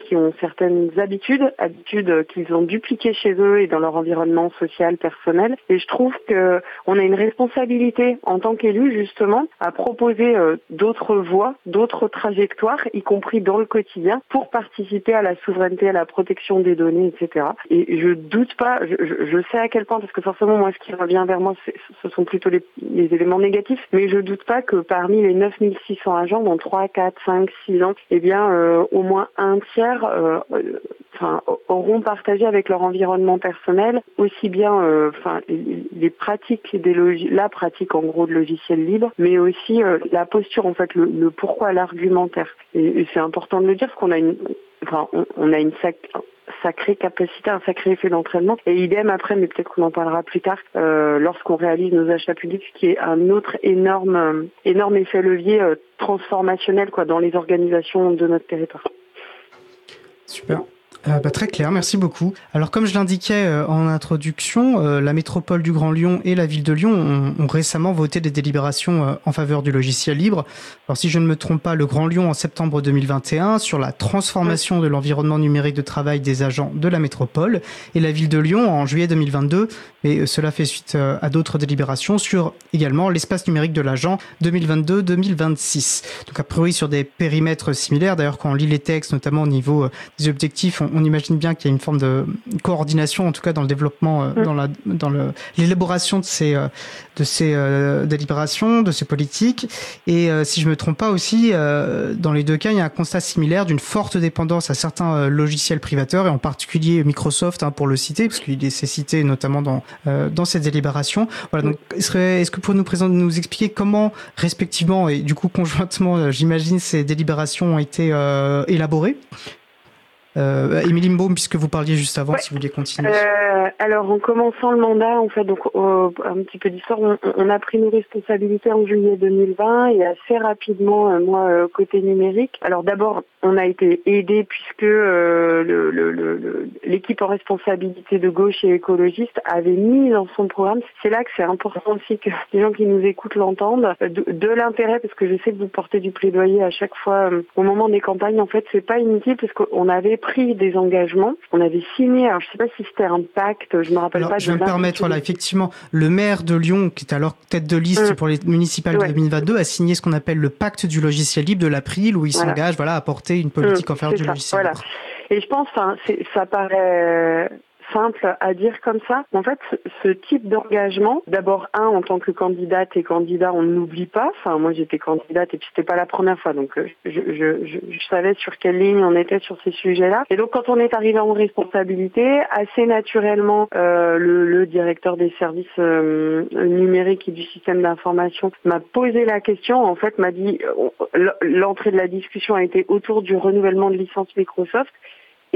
qui ont certaines habitudes, habitudes qu'ils ont dupliquées chez eux et dans leur environnement social, personnel. Et je trouve que on a une responsabilité en tant qu'élu justement à proposer euh, d'autres voies, d'autres trajectoires, y compris dans le quotidien, pour participer à la souveraineté, à la protection des données, etc. Et je doute pas, je, je- sais à quel point, parce que forcément moi ce qui revient vers moi, ce sont plutôt les, éléments négatifs, mais je doute pas que parmi les 9600 agents, dans 3, 4, 5, 6 ans, eh bien euh, au moins un tiers euh, auront partagé avec leur environnement personnel aussi bien euh, les, pratiques des la pratique en gros de logiciels libres, mais aussi la posture en fait, le, pourquoi, l'argumentaire. Et, c'est important de le dire parce qu'on a une, enfin, on a une sac- sacrée capacité, un sacré effet d'entraînement. Et idem après, mais peut-être qu'on en parlera plus tard, euh, lorsqu'on réalise nos achats publics, qui est un autre énorme, euh, énorme effet levier euh, transformationnel quoi, dans les organisations de notre territoire. Super. Euh, bah, très clair, merci beaucoup. Alors comme je l'indiquais euh, en introduction, euh, la métropole du Grand Lyon et la ville de Lyon ont, ont récemment voté des délibérations euh, en faveur du logiciel libre. Alors si je ne me trompe pas, le Grand Lyon en septembre 2021 sur la transformation de l'environnement numérique de travail des agents de la métropole et la ville de Lyon en juillet 2022, mais euh, cela fait suite euh, à d'autres délibérations sur également l'espace numérique de l'agent 2022-2026. Donc a priori sur des périmètres similaires. D'ailleurs quand on lit les textes, notamment au niveau euh, des objectifs, on, on imagine bien qu'il y a une forme de coordination, en tout cas dans le développement, euh, Mm. dans la dans l'élaboration de ces de ces euh, délibérations, de ces politiques. Et euh, si je me trompe pas aussi, euh, dans les deux cas, il y a un constat similaire d'une forte dépendance à certains logiciels privateurs et en particulier Microsoft hein, pour le citer, parce qu'il est cité notamment dans dans cette délibération. Voilà. Donc, est-ce est-ce que vous pouvez nous présenter, nous expliquer comment respectivement et du coup conjointement, euh, j'imagine, ces délibérations ont été euh, élaborées? Euh, Émilie Mbaum, puisque vous parliez juste avant, Ouais. si vous vouliez continuer. Euh, alors, en commençant le mandat, en fait, donc euh, un petit peu d'histoire, on, on a pris nos responsabilités en juillet 2020 et assez rapidement, euh, moi, euh, côté numérique. Alors d'abord, on a été aidé puisque euh, le- le- le- le- l'équipe en responsabilité de gauche et écologiste avait mis dans son programme. C'est là que c'est important aussi que les gens qui nous écoutent l'entendent, de, de l'intérêt, parce que je sais que vous portez du plaidoyer à chaque fois euh, au moment des campagnes. En fait, c'est pas inutile parce qu'on avait pris des engagements, on avait signé. Alors je sais pas si c'était un pacte, je me rappelle Alors, pas. je vais me permettre, voilà, effectivement, le maire de Lyon, qui est alors tête de liste Mm. pour les municipales Ouais. de 2022, a signé ce qu'on appelle le pacte du logiciel libre de l'April, où il Voilà. s'engage, voilà, à porter une politique Mm, en faveur du ça, logiciel voilà. libre. Et je pense, ça paraît simple à dire comme ça. En fait, ce, type d'engagement, d'abord un en tant que candidate et candidat, on n'oublie pas. Enfin, moi j'étais candidate et puis c'était pas la première fois, donc euh, je, je, je, je savais sur quelle ligne on était sur ces sujets-là. Et donc quand on est arrivé en responsabilité, assez naturellement, euh, le, le directeur des services euh, numériques et du système d'information m'a posé la question. En fait, m'a dit euh, l'entrée de la discussion a été autour du renouvellement de licence Microsoft.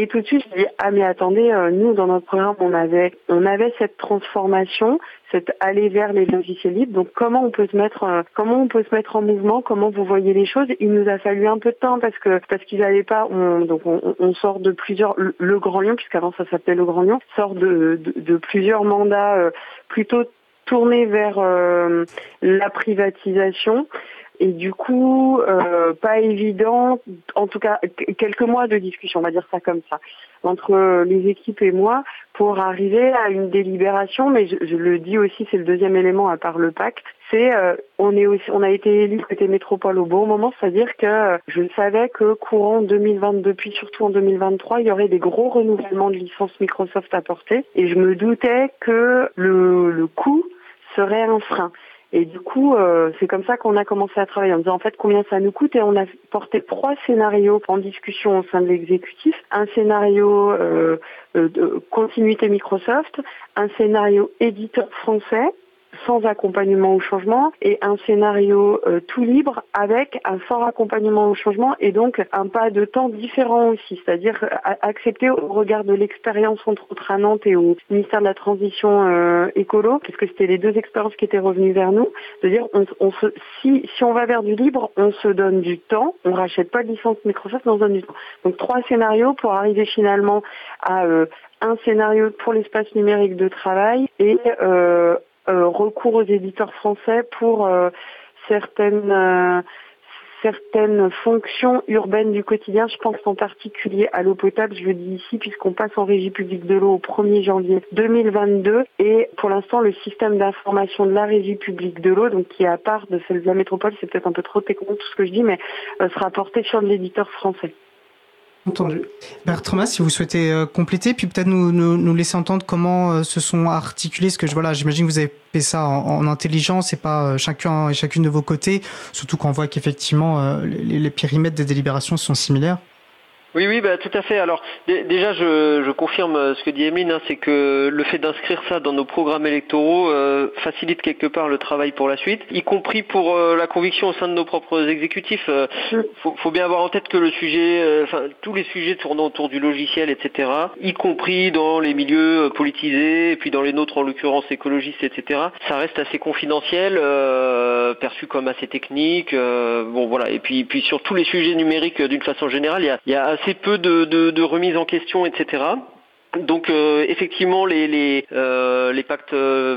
Et tout de suite, je dis ah mais attendez, euh, nous dans notre programme on avait on avait cette transformation, cette aller vers les logiciels libres. Donc comment on peut se mettre euh, comment on peut se mettre en mouvement, comment vous voyez les choses? Il nous a fallu un peu de temps parce que parce qu'ils n'allaient pas. On, donc on, sort de plusieurs le, Grand Lyon puisqu'avant ça s'appelait le Grand Lyon sort de de, plusieurs mandats euh, plutôt tourné vers la privatisation. Et du coup, euh, pas évident, en tout cas quelques mois de discussion, on va dire ça comme ça, entre les équipes et moi pour arriver à une délibération. Mais je, je le dis aussi, c'est le deuxième élément à part le pacte, c'est euh, on est aussi, on a été élu côté métropole au bon moment, c'est-à-dire que euh, je savais que courant 2022 puis surtout en 2023, il y aurait des gros renouvellements de licences Microsoft apportés et je me doutais que le, le coût serait un frein. Et du coup, euh, c'est comme ça qu'on a commencé à travailler en disant en fait combien ça nous coûte et on a porté trois scénarios en discussion au sein de l'exécutif. Un scénario euh, de continuité Microsoft, un scénario éditeur français sans accompagnement au changement et un scénario euh, tout libre avec un fort accompagnement au changement et donc un pas de temps différent aussi, c'est-à-dire accepter au regard de l'expérience entre à Nantes et au ministère de la Transition euh, écolo, puisque c'était les deux expériences qui étaient revenues vers nous, de dire on, on se, si, si on va vers du libre, on se donne du temps, on rachète pas de licence Microsoft, on se donne du temps. Donc trois scénarios pour arriver finalement à euh, un scénario pour l'espace numérique de travail et euh, euh, recours aux éditeurs français pour euh, certaines euh, certaines fonctions urbaines du quotidien. Je pense en particulier à l'eau potable, je le dis ici, puisqu'on passe en régie publique de l'eau au 1er janvier 2022. Et pour l'instant, le système d'information de la régie publique de l'eau, donc qui est à part de celle de la métropole, c'est peut-être un peu trop technique tout ce que je dis, mais sera porté sur l'éditeur français. Entendu. Bertrand, si vous souhaitez euh, compléter, puis peut-être nous, nous, nous, laisser entendre comment euh, se sont articulés, parce que je, voilà, j'imagine que vous avez fait ça en, en intelligence et pas euh, chacun et chacune de vos côtés, surtout quand on voit qu'effectivement les, les périmètres des délibérations sont similaires. Oui, oui, bah, tout à fait. Alors déjà, je, je confirme euh, ce que dit Emeline, hein, c'est que le fait d'inscrire ça dans nos programmes électoraux euh, facilite quelque part le travail pour la suite, y compris pour euh, la conviction au sein de nos propres exécutifs. Euh, faut, faut, bien avoir en tête que le sujet, euh, enfin tous les sujets tournant autour du logiciel, etc., y compris dans les milieux politisés, et puis dans les nôtres en l'occurrence écologistes, etc., ça reste assez confidentiel, perçu comme assez technique. bon voilà. Et puis, puis sur tous les sujets numériques d'une façon générale, il y a, il y a assez peu de, remise en question, etc. Donc euh, effectivement les les, euh, pactes, euh,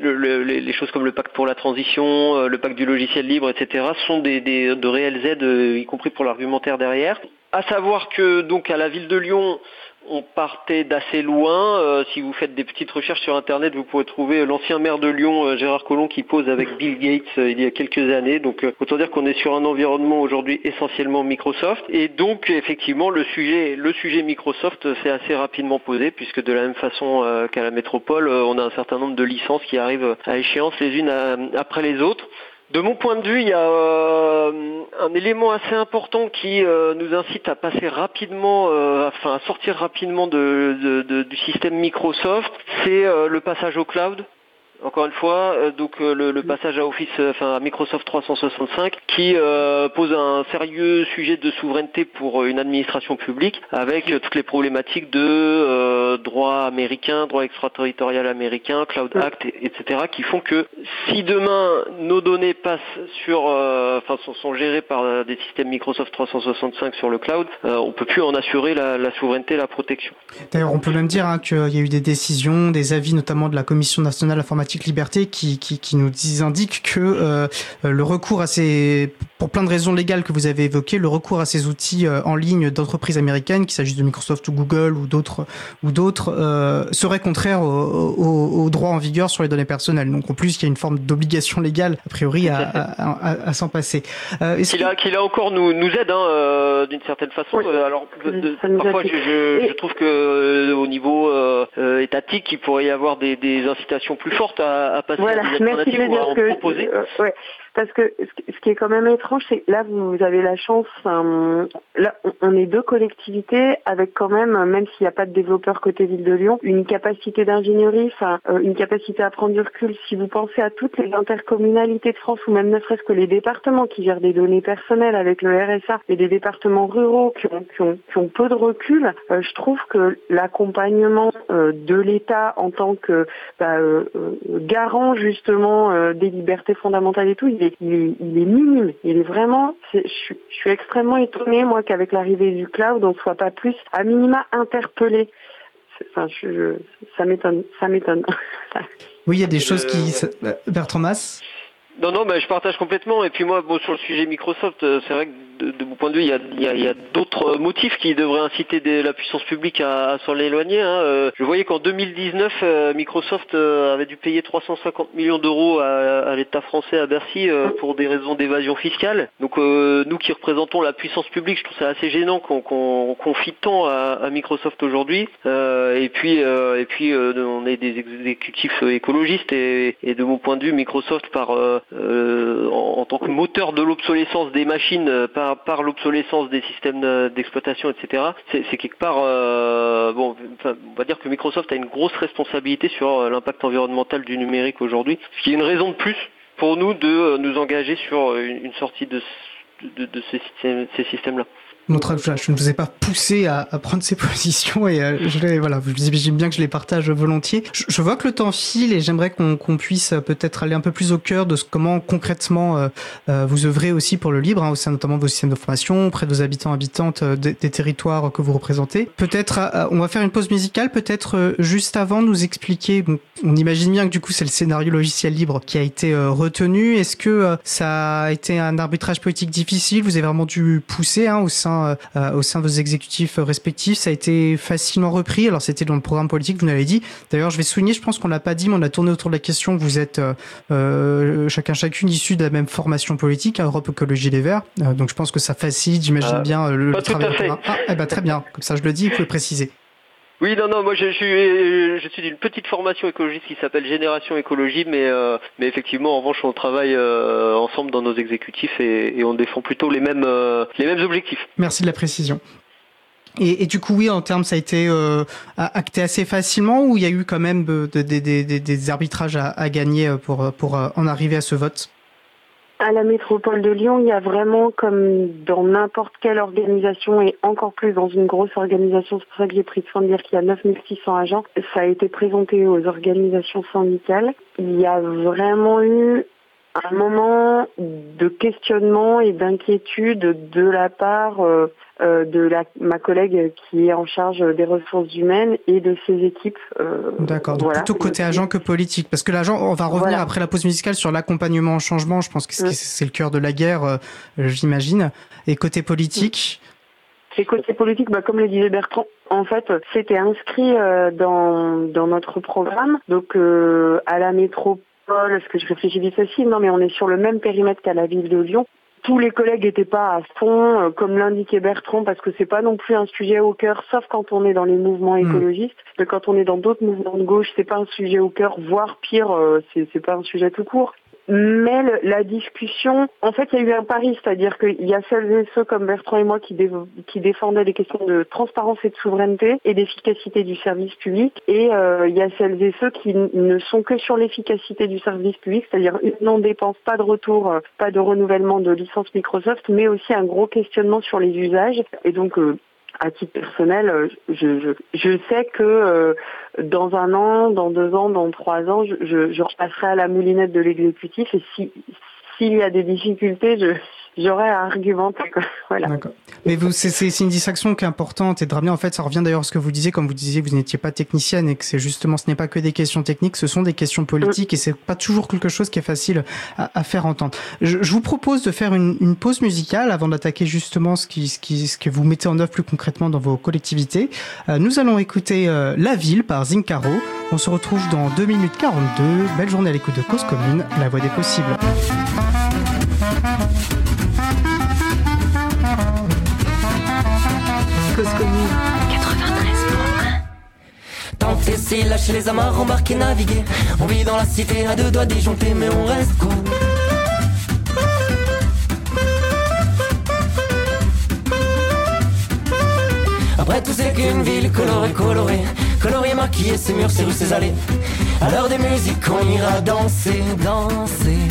le, les, choses comme le pacte pour la transition, le pacte du logiciel libre, etc. sont des, des de réelles aides, y compris pour l'argumentaire derrière. À savoir que donc à la ville de Lyon, on partait d'assez loin. Euh, si vous faites des petites recherches sur Internet, vous pourrez trouver l'ancien maire de Lyon, euh, Gérard Collomb, qui pose avec Bill Gates euh, il y a quelques années. Donc autant dire qu'on est sur un environnement aujourd'hui essentiellement Microsoft. Et donc effectivement, le sujet, le sujet Microsoft s'est assez rapidement posé, puisque de la même façon qu'à la métropole, on a un certain nombre de licences qui arrivent à échéance les unes à, après les autres. De mon point de vue, il y a euh, un élément assez important qui euh, nous incite à passer rapidement, euh, enfin à sortir rapidement de, du système Microsoft, c'est le passage au cloud encore une fois, euh, donc euh, le, le, passage à Office, euh, enfin à Microsoft 365, qui euh, pose un sérieux sujet de souveraineté pour une administration publique, avec toutes les problématiques de euh, droit américain, droit extraterritorial américain, Cloud Act, etc., qui font que si demain nos données passent sur, enfin sont, sont, gérées par des systèmes Microsoft 365 sur le cloud, on peut plus en assurer la, la souveraineté, la protection. D'ailleurs, on peut même dire hein, qu'il y a eu des décisions, des avis notamment de la Commission nationale informatique Liberté qui, qui, qui nous indique que euh, le recours à ces, pour plein de raisons légales que vous avez évoquées, le recours à ces outils euh, en ligne d'entreprises américaines, qu'il s'agisse de Microsoft ou Google ou d'autres, ou d'autres, euh, serait contraire au, au, au, droit en vigueur sur les données personnelles. Donc en plus, il y a une forme d'obligation légale a priori à, à, à, à s'en passer. Euh, qui, là, qui là encore nous, nous aide hein, euh, d'une certaine façon. Oui. Alors de, de, parfois, je, je, je, trouve que au niveau étatique, il pourrait y avoir des, des incitations plus fortes à, à passer voilà, à des alternatives ou à en que, proposer. Euh, ouais. Parce que ce qui est quand même étrange, c'est là vous avez la chance, euh, là on est deux collectivités avec quand même, même s'il n'y a pas de développeur côté ville de Lyon, une capacité d'ingénierie, enfin euh, une capacité à prendre du recul. Si vous pensez à toutes les intercommunalités de France ou même ne serait-ce que les départements qui gèrent des données personnelles avec le RSA et des départements ruraux qui ont, qui ont, qui ont peu de recul, euh, je trouve que l'accompagnement de l'État en tant que bah, garant justement des libertés fondamentales et tout, il est, il est, il est minime. Il est vraiment, est, je, je, suis extrêmement étonnée, moi, qu'avec l'arrivée du cloud, on ne soit pas plus, à minima, interpellé. Enfin, je, je- ça m'étonne, ça m'étonne. Oui, il y a des choses Euh, qui... Euh, Bertrand Mas? Non, non, mais je partage complètement. Et puis moi, bon, sur le sujet Microsoft, euh, c'est vrai que de, de mon point de vue, il y a, a- d'autres motifs qui devraient inciter des- la puissance publique à, à s'en éloigner. hein. Euh, Je voyais qu'en 2019, euh, Microsoft avait dû payer 350 millions d'euros à, à l'État français à Bercy pour des raisons d'évasion fiscale. Donc euh, nous qui représentons la puissance publique, je trouve ça assez gênant qu'on confie tant à, à Microsoft aujourd'hui. Euh, et puis, euh, et puis on est des exécutifs écologistes et, et de mon point de vue, Microsoft par euh, en, tant que moteur de l'obsolescence des machines, euh, par, l'obsolescence des systèmes d'exploitation, etc. C'est quelque part, euh, bon, on va dire que Microsoft a une grosse responsabilité sur euh, l'impact environnemental du numérique aujourd'hui, ce qui est une raison de plus pour nous de euh, nous engager sur une, sortie de, ces systèmes-là. Je ne vous ai pas poussé à, prendre ces positions et euh, je les, voilà, imaginez bien que je les partage volontiers. Je, vois que le temps file et j'aimerais qu'on puisse euh, peut-être aller un peu plus au cœur de comment concrètement euh, euh, vous œuvrez aussi pour le libre, hein, au sein notamment de vos systèmes de formation, auprès de vos habitants habitantes des, territoires que vous représentez. Peut-être, on va faire une pause musicale, peut-être juste avant nous expliquer. On imagine bien que du coup c'est le scénario logiciel libre qui a été retenu. Est-ce que ça a été un arbitrage politique difficile? Vous avez vraiment dû pousser hein, au sein euh, euh, au sein de vos exécutifs respectifs. Ça a été facilement repris. Alors c'était dans le programme politique, vous l'avez dit. D'ailleurs, je vais souligner, je pense qu'on l'a pas dit, mais on a tourné autour de la question. Vous êtes euh, euh, chacun chacune issus de la même formation politique, Europe Écologie Les Verts. Euh, donc je pense que ça facilite, j'imagine bien le, pas le tout travail. à fait. en commun. Ah, eh ben très bien. Comme ça, je le dis. Vous pouvez préciser. Oui, non, non, moi je, je suis, je suis d'une petite formation écologiste qui s'appelle Génération Écologie, mais, euh, mais effectivement, en revanche, on travaille euh, ensemble dans nos exécutifs et, et on défend plutôt les mêmes, euh, les mêmes objectifs. Merci de la précision. Et, et du coup, oui, en termes, ça a été euh, acté assez facilement ou il y a eu quand même euh, de- de- de- de- des arbitrages à, à gagner euh, pour, euh, pour euh, en arriver à ce vote? À la métropole de Lyon, il y a vraiment, comme dans n'importe quelle organisation et encore plus dans une grosse organisation, c'est pour ça que j'ai pris soin de dire qu'il y a 9600 agents, ça a été présenté aux organisations syndicales. Il y a vraiment eu un moment de questionnement et d'inquiétude de la part euh, de la, ma collègue qui est en charge des ressources humaines et de ses équipes. euh, D'accord, donc voilà. plutôt côté agent que politique. Parce que l'agent, on va revenir Voilà. après la pause musicale sur l'accompagnement au changement. Je pense que c'est Mm. le cœur de la guerre, euh, j'imagine. Et côté politique, C'est côté politique, bah, comme le disait Bertrand, en fait, c'était inscrit euh, dans, dans notre programme. Donc, euh, à la métropole, est-ce que je réfléchis vite aussi Non, mais on est sur le même périmètre qu'à la ville de Lyon. Tous les collègues n'étaient pas à fond, euh, comme l'indiquait Bertrand, parce que c'est pas non plus un sujet au cœur, sauf quand on est dans les mouvements Mm. écologistes. Mais quand on est dans d'autres mouvements de gauche, c'est pas un sujet au cœur, voire pire, euh, c'est pas un sujet tout court. Mais la discussion, en fait, il y a eu un pari, c'est-à-dire qu'il y a celles et ceux comme Bertrand et moi qui, dé- qui défendaient les questions de transparence et de souveraineté et d'efficacité du service public, et euh, il y a celles et ceux qui ne sont que sur l'efficacité du service public, c'est-à-dire une non-dépense, pas de retour, euh, pas de renouvellement de licence Microsoft, mais aussi un gros questionnement sur les usages. Et donc, euh, à titre personnel, euh, je, je, je sais que euh, dans un an, dans deux ans, dans trois ans, je, je, je repasserai à la moulinette de l'exécutif et si s'il y a des difficultés, je j'aurai à argumenter. Voilà. Mais c'est- une distinction qui est importante et très bien. En fait, ça revient d'ailleurs à ce que vous disiez, comme vous disiez, vous n'étiez pas technicienne et que c'est justement, ce n'est pas que des questions techniques, ce sont des questions politiques et c'est pas toujours quelque chose qui est facile à, à faire entendre. Je, je vous propose de faire une, une pause musicale avant d'attaquer justement ce qui, ce qui, ce que vous mettez en œuvre plus concrètement dans vos collectivités. Euh, nous allons écouter euh, La Ville par Zincaro. On se retrouve dans 2 minutes 42. Belle journée à l'écoute de Cause Commune, la voix des possibles. Tenter, c'est lâcher les amarres, embarquer, naviguer. On vit dans la cité à deux doigts disjonctés, mais on reste cool. Après tout, c'est qu'une ville colorée, colorée. Coloriée, maquillée, ses murs, ses rues, ses allées. À l'heure des musiques, on ira danser, danser.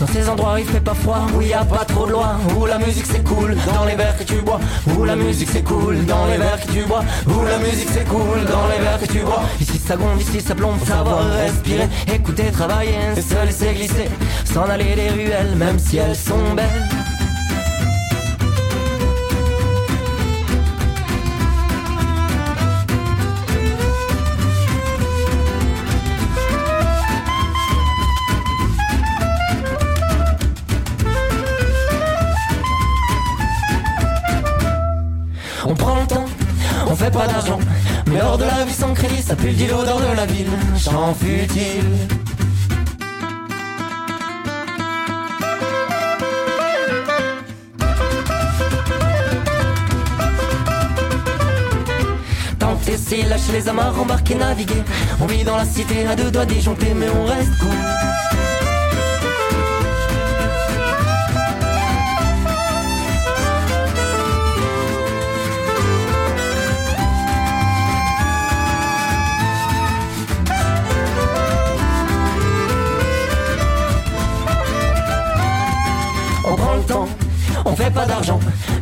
Dans ces endroits il fait pas froid, où y a pas trop de loi, où la musique c'est cool, dans les verres que tu bois, où la musique c'est cool, dans les verres que tu bois, où la musique c'est cool, dans les verres que tu bois. Ici ça gonfle, ici ça plombe, savoir respirer, écouter, travailler, et se laisser glisser, s'en aller des ruelles, même si elles sont belles. Pas d'argent. Mais l'or de la vie sans crédit, ça pue l'odeur de la ville. Chant futile. Tenter, c'est lâcher les amarres, embarquer, naviguer. On vit dans la cité à deux doigts disjonctés, mais on reste cool.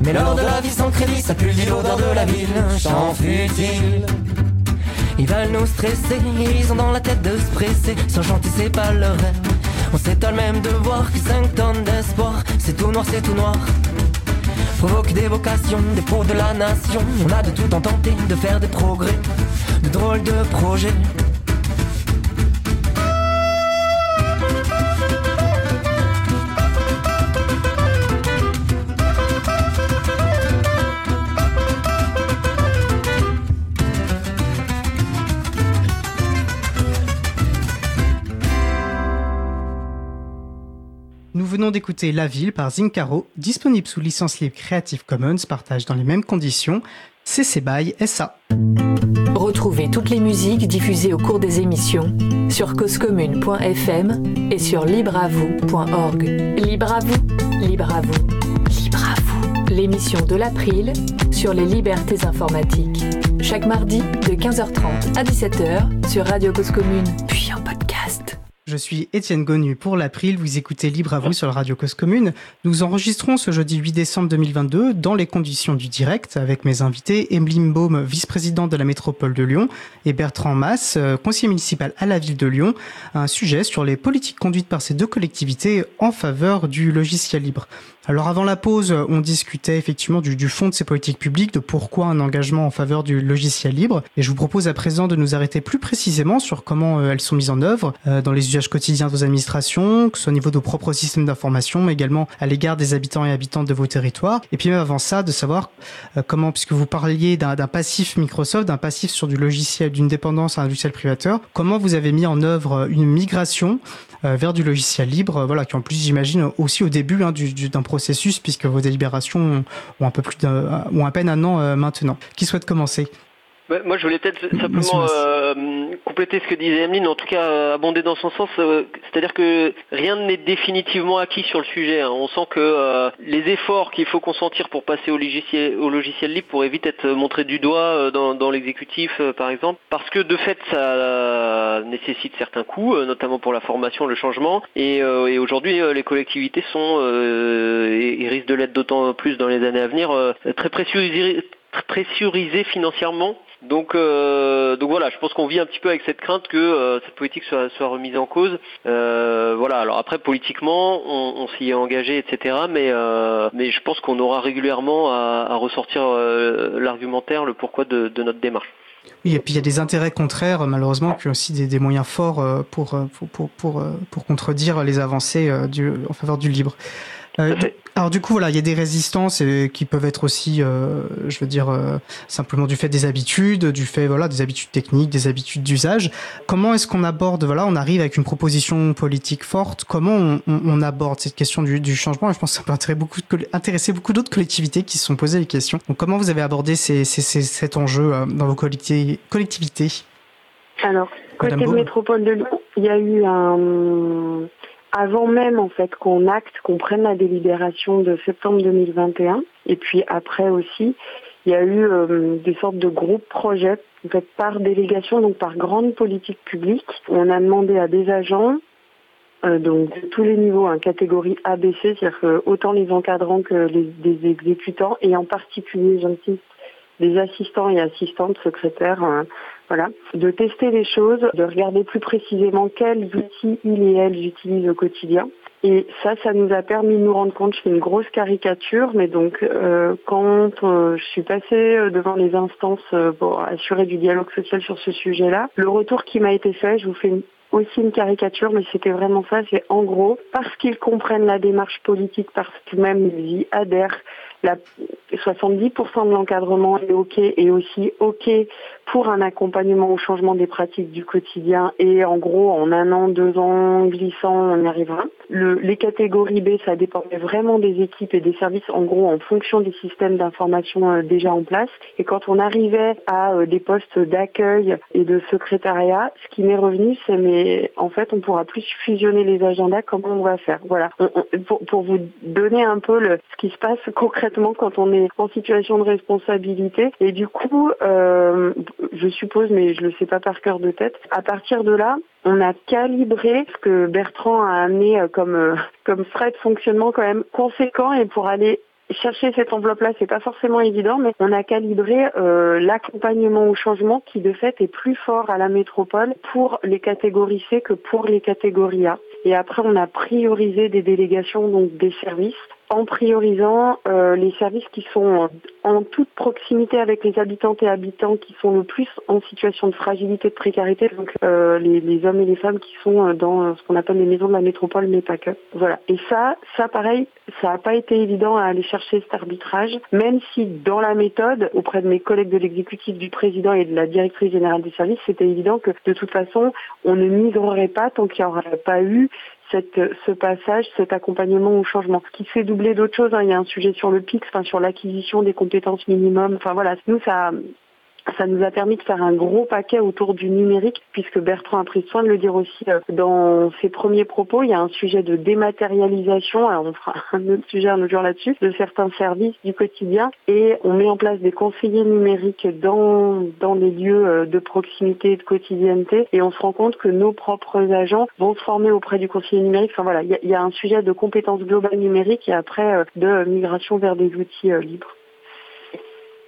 Mais l'or de la vie sans crédit, ça pue l'odeur de la ville. Chant futile. Ils veulent nous stresser, ils ont dans la tête de se presser. Sont gentils, c'est pas leur rêve. On s'étonne même de voir que 5 tonnes d'espoir, c'est tout noir, c'est tout noir. Provoque des vocations, des pros de la nation. On a de tout en tenter, de faire des progrès, de drôles de projets. Venons d'écouter La Ville par Zincaro, disponible sous licence libre Creative Commons, partage dans les mêmes conditions. CC BY SA. Retrouvez toutes les musiques diffusées au cours des émissions sur causecommune.fm et sur libreavoue.org. Libre à vous, libre à vous, libre à vous. L'émission de l'April sur les libertés informatiques. Chaque mardi de 15h30 à 17h sur Radio Cause Commune, puis en podcast. Je suis Étienne Gonu pour l'April, vous écoutez Libre à vous sur la radio Cause Commune. Nous enregistrons ce jeudi 8 décembre 2022 dans les conditions du direct avec mes invités Emeline Baume, vice-présidente de la métropole de Lyon et Bertrand Mass, euh, conseiller municipal à la ville de Lyon, un sujet sur les politiques conduites par ces deux collectivités en faveur du logiciel libre. Alors avant la pause, on discutait effectivement du, du fond de ces politiques publiques, de pourquoi un engagement en faveur du logiciel libre. Et je vous propose à présent de nous arrêter plus précisément sur comment euh, elles sont mises en œuvre euh, dans les usages quotidiens de vos administrations, que ce soit au niveau de vos propres systèmes d'information, mais également à l'égard des habitants et habitantes de vos territoires. Et puis même avant ça, de savoir euh, comment, puisque vous parliez d'un passif Microsoft, d'un passif sur du logiciel, d'une dépendance à un logiciel privateur, comment vous avez mis en œuvre une migration vers du logiciel libre, euh, voilà, qui en plus j'imagine aussi au début hein, du- du- d'un processus, puisque vos délibérations ont, ont un peu plus d'un, ont à peine un an euh, maintenant. Qui souhaite commencer? Ouais, moi, je voulais peut-être simplement euh, compléter ce que disait Emeline, en tout cas euh, abonder dans son sens. euh, C'est-à-dire que rien n'est définitivement acquis sur le sujet. hein. On sent que euh, les efforts qu'il faut consentir pour passer au logiciel, libre pourraient vite être montrés du doigt dans, l'exécutif, par exemple, parce que de fait, ça nécessite certains coûts, notamment pour la formation, le changement. Et, aujourd'hui, les collectivités sont et, risquent de l'être d'autant plus dans les années à venir très pressurisées financièrement donc, euh, donc voilà, je pense qu'on vit un petit peu avec cette crainte que euh, cette politique soit, remise en cause. Euh, voilà. Alors après, politiquement, on, s'y est engagé, etc. Mais, euh, mais je pense qu'on aura régulièrement à, à ressortir euh, l'argumentaire, le pourquoi de, de notre démarche. Oui, et puis il y a des intérêts contraires, malheureusement, puis aussi des, des moyens forts euh, pour, pour, pour, pour, pour contredire les avancées du, en faveur du libre. Euh, alors du coup, voilà, il y a des résistances euh, qui peuvent être aussi, euh, je veux dire, euh, simplement du fait des habitudes, du fait, voilà, des habitudes techniques, des habitudes d'usage. Comment est-ce qu'on aborde, voilà, on arrive avec une proposition politique forte, comment on, on- on aborde cette question du, du changement? Et Je pense que ça peut intéresser beaucoup, intéresser beaucoup d'autres collectivités qui se sont posées les questions. Donc comment vous avez abordé ces, ces- ces- cet enjeu euh, dans vos collectivités, Alors, côté Madame métropole de Lyon, il y a eu un... Avant même, en fait, qu'on acte, qu'on prenne la délibération de septembre 2021, et puis après aussi, il y a eu euh, des sortes de groupes projets, en fait, par délégation, donc par grande politique publique. On a demandé à des agents, euh, donc de tous les niveaux, hein, catégorie ABC, c'est-à-dire autant les encadrants que les, exécutants, et en particulier, j'insiste, des assistants et assistantes secrétaires, euh, voilà, de tester les choses, de regarder plus précisément quels outils ils et elles utilisent au quotidien. Et ça, ça nous a permis de nous rendre compte, je fais une grosse caricature, mais donc euh, quand euh, je suis passée euh, devant les instances euh, pour assurer du dialogue social sur ce sujet-là, le retour qui m'a été fait, je vous fais aussi une caricature, mais c'était vraiment ça, c'est en gros, parce qu'ils comprennent la démarche politique, parce que même ils y adhèrent, la 70% de l'encadrement est OK et aussi OK pour un accompagnement au changement des pratiques du quotidien et en gros en un an, deux ans glissant, on y arrivera. Le, les catégories B, ça dépendait vraiment des équipes et des services en gros en fonction des systèmes d'information euh, déjà en place. Et quand on arrivait à euh, des postes d'accueil et de secrétariat, ce qui m'est revenu, c'est mais en fait on pourra plus fusionner les agendas, comment on va faire? Voilà, pour, pour vous donner un peu le, ce qui se passe concrètement quand on est en situation de responsabilité. Et du coup, euh, je suppose, mais je le sais pas par cœur de tête, à partir de là, on a calibré ce que Bertrand a amené euh, comme, euh, comme frais de fonctionnement quand même conséquent. Et pour aller chercher cette enveloppe-là, c'est pas forcément évident, mais on a calibré euh, l'accompagnement au changement qui de fait est plus fort à la métropole pour les catégories C que pour les catégories A. Et après, on a priorisé des délégations, donc des services, en priorisant euh, les services qui sont en toute proximité avec les habitantes et habitants qui sont le plus en situation de fragilité, de précarité, donc euh, les, les hommes et les femmes qui sont euh, dans euh, ce qu'on appelle les maisons de la métropole, mais pas que. Voilà. Et ça, ça pareil, ça n'a pas été évident à aller chercher cet arbitrage, même si dans la méthode, auprès de mes collègues de l'exécutif, du président et de la directrice générale des services, c'était évident que de toute façon, on ne miserait pas tant qu'il n'y aurait pas eu cette, ce passage, cet accompagnement au changement. Ce qui s'est doublé d'autres choses, hein. il y a un sujet sur le PIX, enfin, sur l'acquisition des compétences minimum. Enfin voilà, nous ça, ça nous a permis de faire un gros paquet autour du numérique, puisque Bertrand a pris soin de le dire aussi euh, dans ses premiers propos. Il y a un sujet de dématérialisation, alors on fera un autre sujet un autre jour là-dessus, de certains services du quotidien, et on met en place des conseillers numériques dans, dans les lieux euh, de proximité et de quotidienneté, et on se rend compte que nos propres agents vont se former auprès du conseiller numérique. Enfin voilà, il y a, il y a un sujet de compétences globales numériques et après euh, de migration vers des outils libres.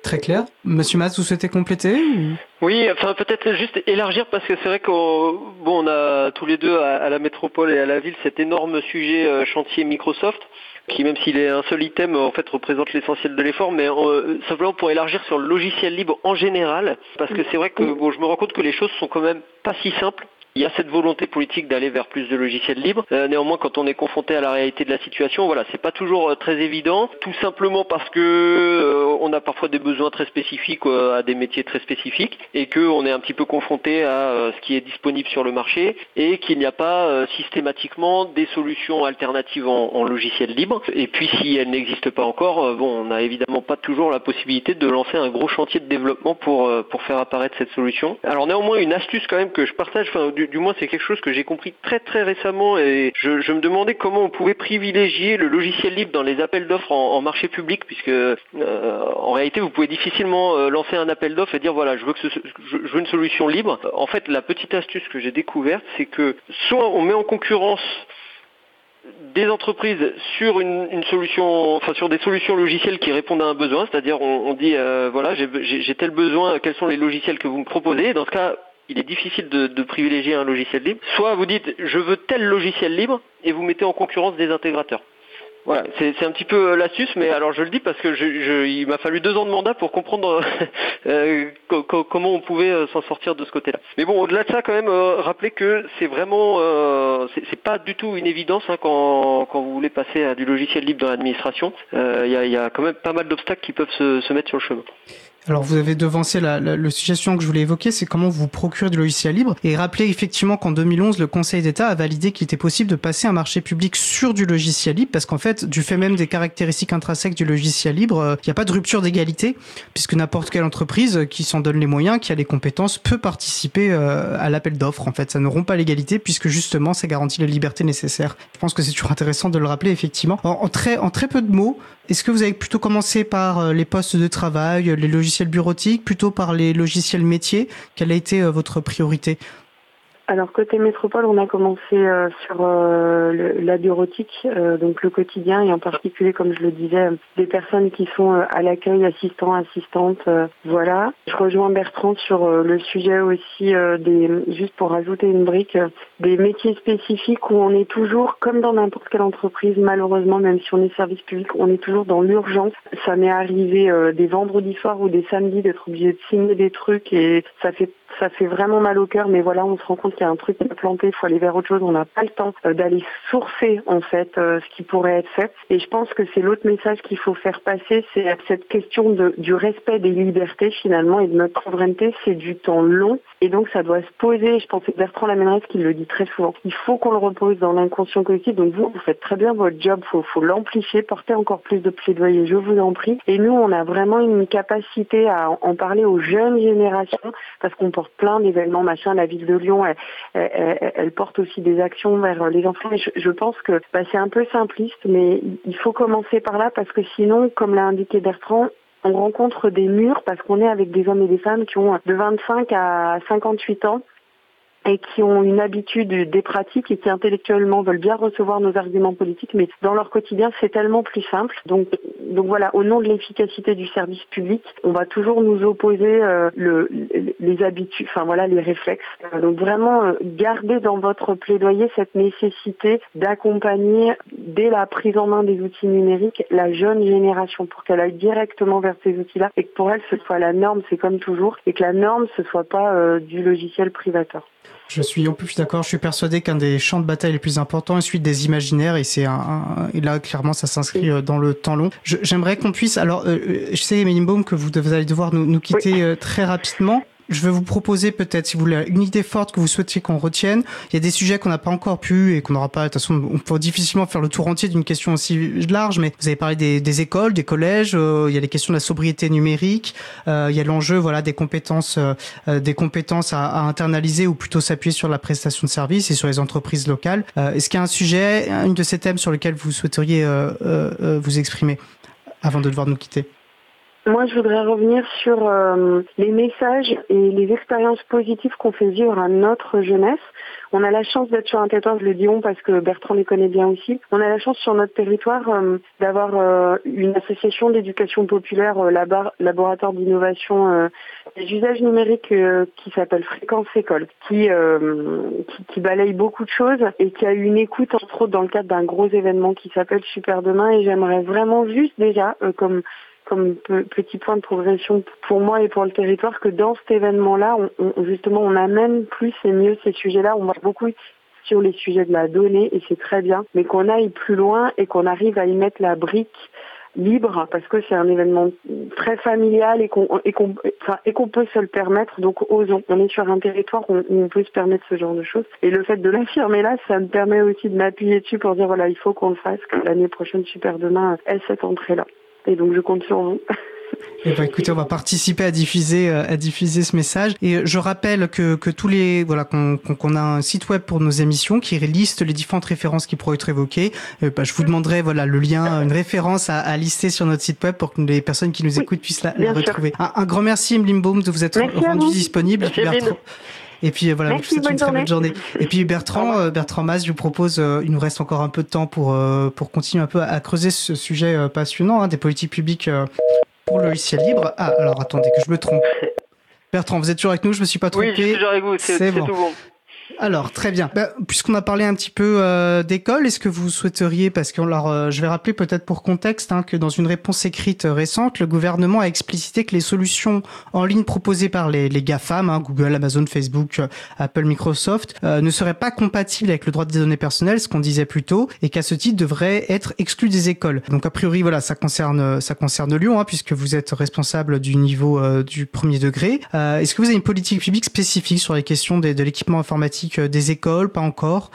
Très clair. Monsieur Mas, vous souhaitez compléter ou- Oui, enfin peut-être juste élargir parce que c'est vrai qu'on bon, on a tous les deux à, à la métropole et à la ville cet énorme sujet euh, chantier Microsoft qui même s'il est un seul item en fait représente l'essentiel de l'effort mais euh, simplement pour élargir sur le logiciel libre en général parce que c'est vrai que bon, je me rends compte que les choses sont quand même pas si simples il y a cette volonté politique d'aller vers plus de logiciels libres. Euh, néanmoins, quand on est confronté à la réalité de la situation, voilà, c'est pas toujours euh, très évident. Tout simplement parce que euh, on a parfois des besoins très spécifiques euh, à des métiers très spécifiques et que on est un petit peu confronté à euh, ce qui est disponible sur le marché et qu'il n'y a pas euh, systématiquement des solutions alternatives en, en logiciel libre. Et puis, si elles n'existent pas encore, bon, on n'a évidemment pas toujours la possibilité de lancer un gros chantier de développement pour pour faire apparaître cette solution. Alors néanmoins, une astuce quand même que je partage, enfin du, moins c'est quelque chose que j'ai compris très très récemment et je, me demandais comment on pouvait privilégier le logiciel libre dans les appels d'offres en, marché public puisque euh, en réalité vous pouvez difficilement euh, lancer un appel d'offres et dire voilà je veux que ce- je, veux une solution libre. En fait la petite astuce que j'ai découverte c'est que soit on met en concurrence des entreprises sur une, solution, enfin sur des solutions logicielles qui répondent à un besoin, c'est-à-dire on, on dit euh, voilà j'ai- tel besoin, quels sont les logiciels que vous me proposez. Dans ce cas, il est difficile de, privilégier un logiciel libre. Soit vous dites je veux tel logiciel libre et vous mettez en concurrence des intégrateurs. Voilà, c'est un petit peu euh, l'astuce, mais alors je le dis parce que je, je- il m'a fallu deux ans de mandat pour comprendre euh, co- comment on pouvait euh, s'en sortir de ce côté-là. Mais bon, au-delà de ça, quand même, euh, rappeler que c'est vraiment, euh, c'est pas du tout une évidence hein, quand, quand vous voulez passer à du logiciel libre dans l'administration. Euh, Il y, a, il y a quand même pas mal d'obstacles qui peuvent se, se mettre sur le chemin. Alors vous avez devancé la, la- suivant que je voulais évoquer, c'est comment vous procurer du logiciel libre. Et rappelez effectivement qu'en 2011, le Conseil d'État a validé qu'il était possible de passer un marché public sur du logiciel libre, parce qu'en fait, du fait même des caractéristiques intrinsèques du logiciel libre, euh, il n'y a pas de rupture d'égalité, puisque n'importe quelle entreprise qui s'en donne les moyens, qui a les compétences, peut participer euh, à l'appel d'offres. En fait, ça ne rompt pas l'égalité, puisque justement, ça garantit les libertés nécessaires. Je pense que c'est toujours intéressant de le rappeler, effectivement. En très peu de mots, est-ce que vous avez plutôt commencé par euh, les postes de travail, euh, les logiciels bureautiques, plutôt par les logiciels métiers? Quelle a été euh, votre priorité? Alors côté métropole, on a commencé euh, sur euh, la bureautique, euh, donc le quotidien et en particulier, comme je le disais, des personnes qui sont à l'accueil, assistants, assistantes, voilà. Je rejoins Bertrand sur le sujet aussi des, juste pour rajouter une brique, des métiers spécifiques où on est toujours, comme dans n'importe quelle entreprise, malheureusement, même si on est service public, on est toujours dans l'urgence. Ça m'est arrivé des vendredis soirs ou des samedis d'être obligé de signer des trucs et ça fait ça fait vraiment mal au cœur, mais voilà, on se rend compte qu'il y a un truc qui est planté, il faut aller vers autre chose, on n'a pas le temps euh, d'aller sourcer en fait euh, ce qui pourrait être fait. Et je pense que c'est l'autre message qu'il faut faire passer, c'est cette question de, du respect des libertés finalement et de notre souveraineté, c'est du temps long et donc ça doit se poser. Je pense que Bertrand Lamenrez qui le dit très souvent. Il faut qu'on le repose dans l'inconscient collectif. Donc vous, vous faites très bien votre job, faut, faut l'amplifier, porter encore plus de plaidoyer, je vous en prie. Et nous, on a vraiment une capacité à en parler aux jeunes générations parce qu'on plein d'événements, machin. La ville de Lyon, elle, porte aussi des actions vers les enfants. Je pense que bah, c'est un peu simpliste, mais il faut commencer par là parce que sinon, comme l'a indiqué Bertrand, on rencontre des murs parce qu'on est avec des hommes et des femmes qui ont de 25 à 58 ans et qui ont une habitude des pratiques et qui intellectuellement veulent bien recevoir nos arguments politiques, mais dans leur quotidien, c'est tellement plus simple. Donc, donc voilà, au nom de l'efficacité du service public, on va toujours nous opposer euh, le, les habitudes, enfin voilà, les réflexes. Donc vraiment, euh, gardez dans votre plaidoyer cette nécessité d'accompagner dès la prise en main des outils numériques la jeune génération pour qu'elle aille directement vers ces outils-là et que pour elle ce soit la norme, c'est comme toujours, et que la norme ce soit pas euh, du logiciel privateur. Je suis en plus d'accord. Je suis persuadé qu'un des champs de bataille les plus importants est celui des imaginaires, et c'est un, un, et là clairement ça s'inscrit euh, dans le temps long. J'aimerais qu'on puisse. Alors, euh, je sais, Mélimbaum, que vous, allez devoir nous, nous quitter oui. euh, très rapidement je vais vous proposer peut-être, si vous voulez, une idée forte que vous souhaitiez qu'on retienne. Il y a des sujets qu'on n'a pas encore pu et qu'on n'aura pas. De toute façon, on peut difficilement faire le tour entier d'une question aussi large. Mais vous avez parlé des, écoles, des collèges. Euh, il y a les questions de la sobriété numérique. Euh, il y a l'enjeu, voilà, des compétences, euh, des compétences à, à, internaliser ou plutôt s'appuyer sur la prestation de services et sur les entreprises locales. Est-ce qu'il y a un sujet, une de ces thèmes sur lequel vous souhaiteriez vous exprimer avant de devoir nous quitter? Moi, je voudrais revenir sur euh, les messages et les expériences positives qu'on fait vivre à notre jeunesse. On a la chance d'être sur un territoire, je le dis on parce que Bertrand les connaît bien aussi. On a la chance sur notre territoire euh, d'avoir euh, une association d'éducation populaire, labo laboratoire d'innovation des usages numériques qui s'appelle Fréquence École, qui, qui, qui balaye beaucoup de choses et qui a eu une écoute entre autres dans le cadre d'un gros événement qui s'appelle Super Demain. Et j'aimerais vraiment juste déjà comme comme petit point de progression pour moi et pour le territoire que dans cet événement-là, on, on, justement, on amène plus et mieux ces sujets-là. On voit beaucoup sur les sujets de la donnée et c'est très bien, mais qu'on aille plus loin et qu'on arrive à y mettre la brique libre parce que c'est un événement très familial et qu'on et qu'on enfin, et qu'on peut se le permettre. Donc osons. On est sur un territoire où on peut se permettre ce genre de choses. Et le fait de l'affirmer là ça me permet aussi de m'appuyer dessus pour dire voilà il faut qu'on le fasse que l'année prochaine super demain ait cette entrée là et donc je compte sur vous. Eh ben, écoutez, on va participer à diffuser, à diffuser ce message. Et je rappelle que, que tous les, voilà, qu'on qu a un site web pour nos émissions qui liste les différentes références qui pourraient être évoquées. Euh, bah, je vous demanderai, voilà, le lien, une référence à, à, lister sur notre site web pour que les personnes qui nous écoutent puissent la, la retrouver. Un, un, grand merci, Emeline Baum, de vous être rendu disponible. Et puis voilà, Merci, je vous souhaite une très bonne journée. Et puis Bertrand, euh, Bertrand Mas, je vous propose, euh, il nous reste encore un peu de temps pour euh, pour continuer un peu à, creuser ce sujet euh, passionnant hein, des politiques publiques euh, pour le logiciel libre. Ah, alors attendez que je me trompe. Bertrand, vous êtes toujours avec nous, je me suis pas trompé. Oui, je suis toujours avec vous, c'est bon. tout bon. Alors très bien. Bah, Puisqu'on a parlé un petit peu euh, d'école, est-ce que vous souhaiteriez, parce que euh, je vais rappeler peut-être pour contexte hein, que dans une réponse écrite récente, le gouvernement a explicité que les solutions en ligne proposées par les, les GAFAM, hein, Google, Amazon, Facebook, euh, Apple, Microsoft, euh, ne seraient pas compatibles avec le droit des données personnelles, ce qu'on disait plus tôt, et qu'à ce titre devraient être exclus des écoles. Donc a priori, voilà, ça concerne ça concerne Lyon, hein, puisque vous êtes responsable du niveau euh, du premier degré. est-ce que vous avez une politique publique spécifique sur les questions de l'équipement informatique des écoles, pas encore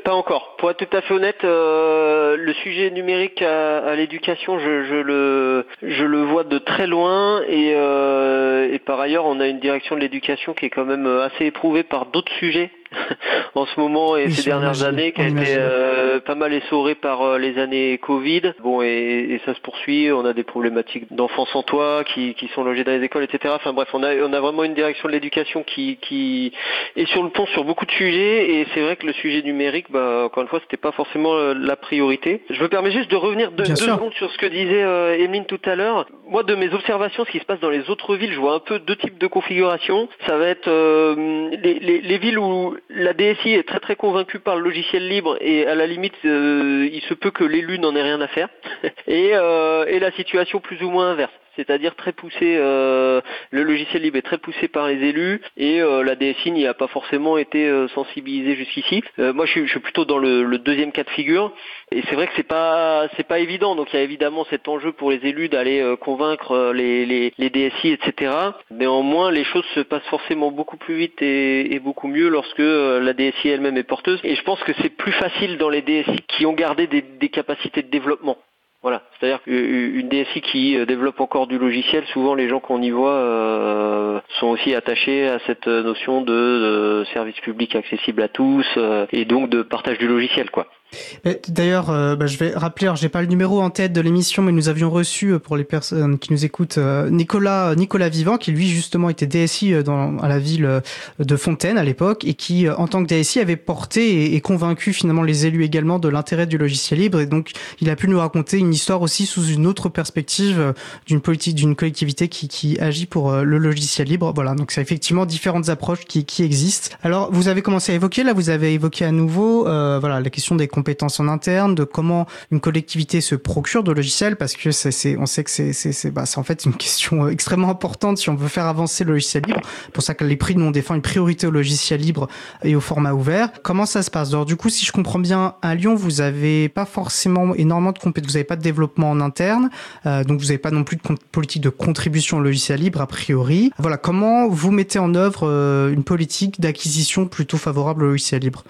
pas encore. Pour être tout à fait honnête, euh, le sujet numérique à, l'éducation, je, le, vois de très loin euh, et par ailleurs, on a une direction de l'éducation qui est quand même assez éprouvée par d'autres sujets en ce moment et Oui, ces dernières années qui a été euh, pas mal essorée par euh, les années Covid. Bon et, et ça se poursuit. On a des problématiques d'enfants sans toit qui, qui sont logés dans les écoles, etc. Enfin bref, on a on a vraiment une direction de l'éducation qui qui est sur le pont sur beaucoup de sujets et c'est vrai que le sujet numérique, bah encore une fois, c'était pas forcément euh, la priorité. Je me permets juste de revenir deux, Bien deux sûr. secondes sur ce que disait euh, Emeline tout à l'heure. Moi, de mes observations, ce qui se passe dans les autres villes, je vois un peu deux types de configurations. Ça va être euh, les, les, les villes où la DSI est très très convaincue par le logiciel libre et à la limite, euh, il se peut que l'élu n'en ait rien à faire. et, euh, et la situation plus ou moins inverse. C'est-à-dire très poussé. euh, le logiciel libre est très poussé par les élus et euh, la DSI n'y a pas forcément été euh, sensibilisée jusqu'ici. Moi, je suis, plutôt dans le, deuxième cas de figure et c'est vrai que c'est pas c'est pas évident. Donc il y a évidemment cet enjeu pour les élus d'aller convaincre les, les, DSI, etc. Néanmoins, les choses se passent forcément beaucoup plus vite et, beaucoup mieux lorsque la DSI elle-même est porteuse. Et je pense que c'est plus facile dans les DSI qui ont gardé des capacités de développement. Voilà, c'est-à-dire qu'une DSI qui euh, développe encore du logiciel, souvent les gens qu'on y voit euh, sont aussi attachés à cette notion de, service public accessible à tous euh, et donc de partage du logiciel, quoi. D'ailleurs, euh, bah, je vais rappeler, j'ai pas le numéro en tête de l'émission, mais nous avions reçu euh, pour les personnes qui nous écoutent euh, Nicolas Nicolas Vivant, qui lui justement était DSI euh, dans à la ville euh, de Fontaine à l'époque et qui, euh, en tant que DSI, avait porté et, convaincu finalement les élus également de l'intérêt du logiciel libre. Et donc, il a pu nous raconter une histoire aussi sous une autre perspective euh, d'une politique, d'une collectivité qui, qui agit pour euh, le logiciel libre. Voilà, donc c'est effectivement différentes approches qui, qui existent. Alors, vous avez commencé à évoquer là, vous avez évoqué à nouveau, euh, voilà, la question des compétences en interne, de comment une collectivité se procure de logiciels, parce que c'est, on sait que c'est, c'est, bah, en fait une question euh, extrêmement importante si on veut faire avancer le logiciel libre. Pour ça que les prix, nous, on défend une priorité au logiciel libre et au format ouvert. Comment ça se passe? Alors, du coup, si je comprends bien, à Lyon, vous avez pas forcément énormément de compétences, vous n'avez pas de développement en interne, euh, donc vous n'avez pas non plus de politique de contribution au logiciel libre, a priori. Voilà, comment vous mettez en œuvre euh, une politique d'acquisition plutôt favorable au logiciel libre?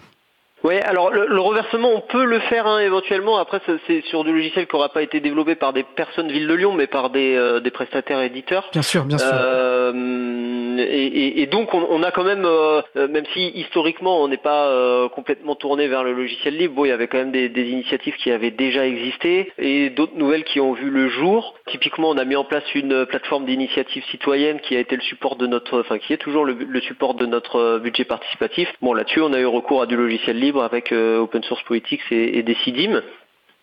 Ouais, alors le, le reversement, on peut le faire hein, éventuellement. Après, c'est sur du logiciel qui n'aura pas été développé par des personnes Ville de Lyon, mais par des, euh, des prestataires éditeurs. Bien sûr, bien sûr. Euh, et, et- et donc, on, on a quand même, euh, euh, même si historiquement on n'est pas euh, complètement tourné vers le logiciel libre, bon, il y avait quand même des, des initiatives qui avaient déjà existé et d'autres nouvelles qui ont vu le jour. Typiquement, on a mis en place une plateforme d'initiative citoyenne qui a été le support de notre, enfin qui est toujours le, le support de notre euh, budget participatif. Bon, là-dessus, on a eu recours à du logiciel libre avec euh, Open Source Politics et, et Decidim.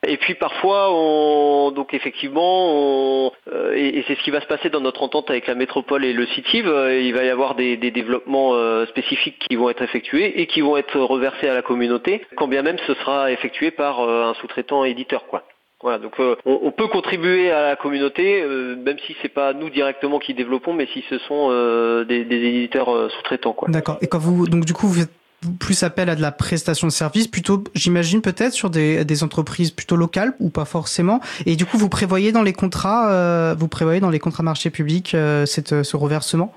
Et puis parfois, on, donc effectivement, euh, et, c'est ce qui va se passer dans notre entente avec la métropole et le CITIV, euh, il va y avoir des, développements spécifiques qui vont être effectués et qui vont être reversés à la communauté, quand bien même ce sera effectué par un sous-traitant éditeur, quoi. Voilà, donc on, peut contribuer à la communauté, même si c'est pas nous directement qui développons, mais si ce sont des, éditeurs sous-traitants. D'accord. Et quand vous, donc du coup, vous faites plus appel à de la prestation de service, plutôt, j'imagine peut-être sur des, des entreprises plutôt locales ou pas forcément. Et du coup, vous prévoyez dans les contrats, euh, vous prévoyez dans les contrats marché public euh, cette, ce reversement?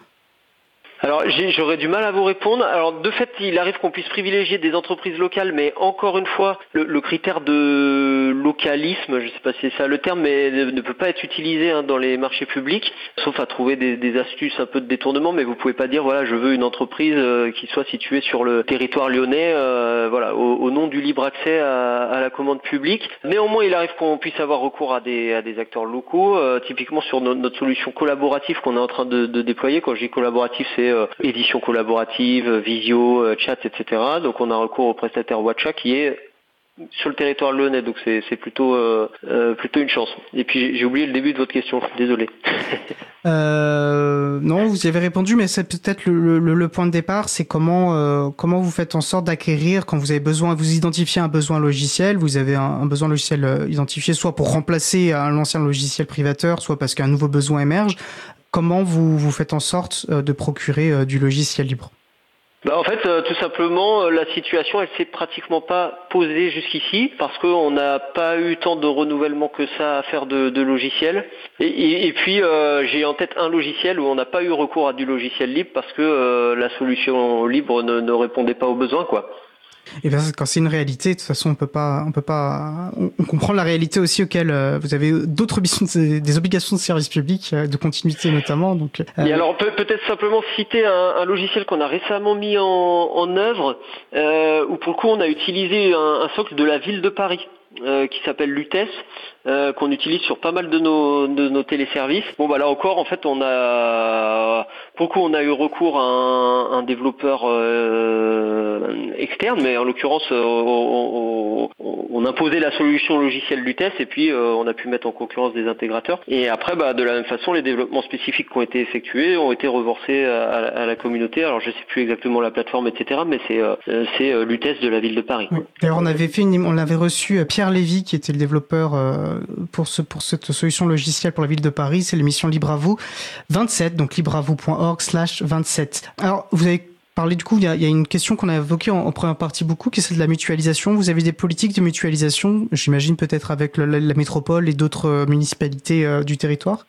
Alors j'aurais du mal à vous répondre. Alors de fait, il arrive qu'on puisse privilégier des entreprises locales, mais encore une fois, le, le critère de localisme, je ne sais pas si c'est ça le terme, mais ne, peut pas être utilisé hein, dans les marchés publics, sauf à trouver des, des astuces un peu de détournement. Mais vous pouvez pas dire voilà, je veux une entreprise euh, qui soit située sur le territoire lyonnais, euh, voilà, au, au nom du libre accès à, à la commande publique. Néanmoins, il arrive qu'on puisse avoir recours à des, à des acteurs locaux, euh, typiquement sur no- notre solution collaborative qu'on est en train de, de déployer. Quand je dis collaboratif, c'est euh, édition collaborative, euh, visio, euh, chat, etc. Donc on a recours au prestataire Watcha qui est sur le territoire lyonnais, donc c'est plutôt plutôt une chance. Et puis j'ai- oublié le début de votre question, désolé. Non, vous y avez répondu, mais c'est peut-être le, point de départ, c'est comment comment vous faites en sorte d'acquérir quand vous avez besoin, vous identifiez un besoin logiciel, vous avez un, un besoin logiciel identifié, soit pour remplacer un ancien logiciel privateur, soit parce qu'un nouveau besoin émerge. Comment vous vous faites en sorte euh, de procurer euh, du logiciel libre? Bah, en fait, euh, tout simplement, la situation, elle s'est pratiquement pas posée jusqu'ici parce qu'on n'a pas eu tant de renouvellement que ça à faire de, de logiciels. Et, puis, j'ai en tête un logiciel où on n'a pas eu recours à du logiciel libre parce que la solution libre ne, ne répondait pas aux besoins, quoi. Et bien, quand c'est une réalité, de toute façon, on peut pas, on peut pas, on, comprend la réalité aussi auquel euh, vous avez d'autres des obligations de service public, euh, de continuité notamment. Donc, euh, Et alors peut- peut-être simplement citer un, un logiciel qu'on a récemment mis en, en œuvre, où pour le coup on a utilisé un, un socle de la ville de Paris. euh, qui s'appelle Lutès, euh, qu'on utilise sur pas mal de nos, de nos téléservices. Bon bah là encore en fait on a pour le coup on a eu recours à un, un développeur euh, externe, mais en l'occurrence euh, on, on- on imposait la solution logicielle Lutès et puis euh, on a pu mettre en concurrence des intégrateurs. Et après bah, de la même façon les développements spécifiques qui ont été effectués ont été reversés à, la- communauté. Alors je sais plus exactement la plateforme etc. Mais c'est euh, c'est euh, Lutès de la ville de Paris. D'ailleurs, on avait fait une, on avait reçu Pierre Lévy, qui était le développeur pour, ce, pour cette solution logicielle pour la ville de Paris. C'est l'émission Libre à vous 27, donc libreavou.org slash 27. Alors, vous avez parlé du coup, il y a, y a une question qu'on a évoquée en, en première partie beaucoup, qui est celle de la mutualisation. Vous avez des politiques de mutualisation, j'imagine peut-être avec la métropole et d'autres euh, municipalités euh, du territoire?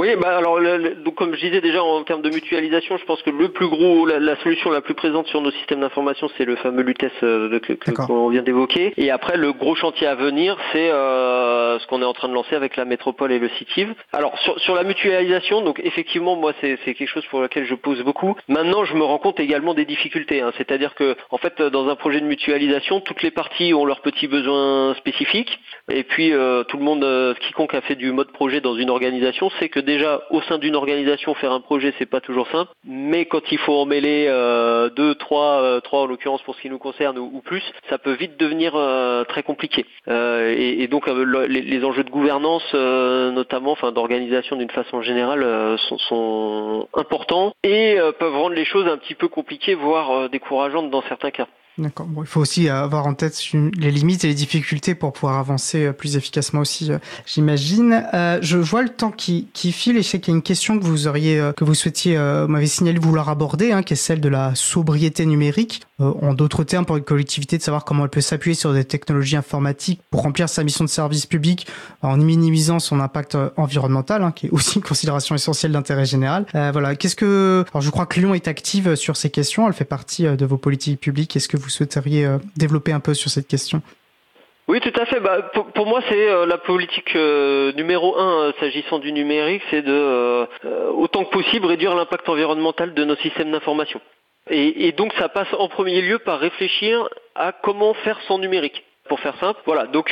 Oui, bah alors le- le- donc comme je disais déjà en termes de mutualisation, je pense que le plus gros, la, la solution la plus présente sur nos systèmes d'information, c'est le fameux Lutès euh, que- qu'on vient d'évoquer. Et après, le gros chantier à venir, c'est euh, ce qu'on est en train de lancer avec la métropole et le CITIV. Alors sur, sur la mutualisation, donc effectivement, moi c'est c'est quelque chose pour lequel je pose beaucoup. Maintenant, je me rends compte également des difficultés. hein. C'est-à-dire que en fait, dans un projet de mutualisation, toutes les parties ont leurs petits besoins spécifiques. Et puis euh, tout le monde, euh, quiconque a fait du mode projet dans une organisation, sait que déjà au sein d'une organisation faire un projet c'est pas toujours simple, mais quand il faut en mêler euh, deux, trois, euh, trois en l'occurrence pour ce qui nous concerne ou, plus, ça peut vite devenir euh, très compliqué. Euh, et, donc euh, le- les, enjeux de gouvernance notamment, enfin d'organisation d'une façon générale, sont, importants et peuvent rendre les choses un petit peu compliquées, voire décourageantes dans certains cas. D'accord. Bon, il faut aussi avoir en tête les limites et les difficultés pour pouvoir avancer euh, plus efficacement aussi, euh, j'imagine. Euh, je vois le temps qui, qui file et je sais qu'il y a une question que vous auriez, euh, que vous souhaitiez, euh, m'avez signalé vouloir aborder, hein, qui est celle de la sobriété numérique. Euh, en d'autres termes, pour une collectivité, de savoir comment elle peut s'appuyer sur des technologies informatiques pour remplir sa mission de service public en minimisant son impact environnemental, hein, qui est aussi une considération essentielle d'intérêt général. Voilà. Qu'est-ce que, alors je crois que Lyon est active sur ces questions. Elle fait partie de vos politiques publiques. Est-ce que vous souhaiteriez euh, développer un peu sur cette question? Oui, tout à fait. Bah, pour, moi, c'est euh, la politique euh, numéro un s'agissant du numérique, c'est de autant que possible réduire l'impact environnemental de nos systèmes d'information. Et, donc, ça passe en premier lieu par réfléchir à comment faire sans numérique. Pour faire simple, voilà. Donc,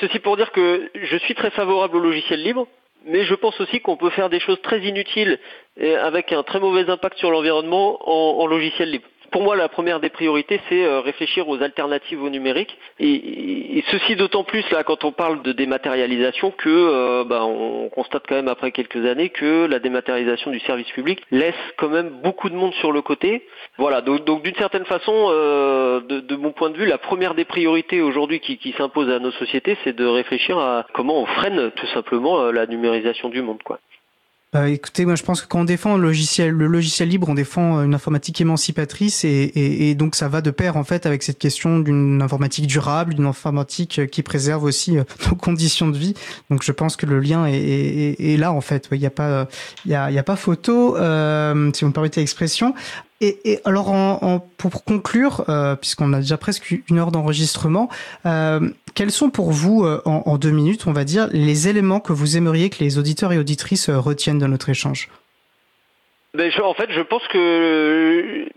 ceci pour dire que je suis très favorable au logiciel libre, mais je pense aussi qu'on peut faire des choses très inutiles et avec un très mauvais impact sur l'environnement en, en logiciel libre. Pour moi, la première des priorités, c'est euh, réfléchir aux alternatives au numérique. Et, ceci d'autant plus là quand on parle de dématérialisation que euh, bah, on constate quand même après quelques années que la dématérialisation du service public laisse quand même beaucoup de monde sur le côté. Voilà, donc, d'une certaine façon, euh, de, mon point de vue, la première des priorités aujourd'hui qui, s'impose à nos sociétés, c'est de réfléchir à comment on freine tout simplement la numérisation du monde, quoi. Bah, écoutez, moi je pense que quand on défend le logiciel, le logiciel libre, on défend euh, une informatique émancipatrice et, et, et donc ça va de pair en fait avec cette question d'une informatique durable, d'une informatique euh, qui préserve aussi euh, nos conditions de vie. Donc je pense que le lien est, est, est- là en fait. Il n'y a pas, euh, il y a pas photo, euh, si vous me permettez l'expression. Et, et alors, en, en- pour conclure, euh, puisqu'on a déjà presque une heure d'enregistrement, euh, quels sont pour vous, euh, en, deux minutes, on va dire, les éléments que vous aimeriez que les auditeurs et auditrices euh, retiennent de notre échange? Ben, en fait, je pense que euh,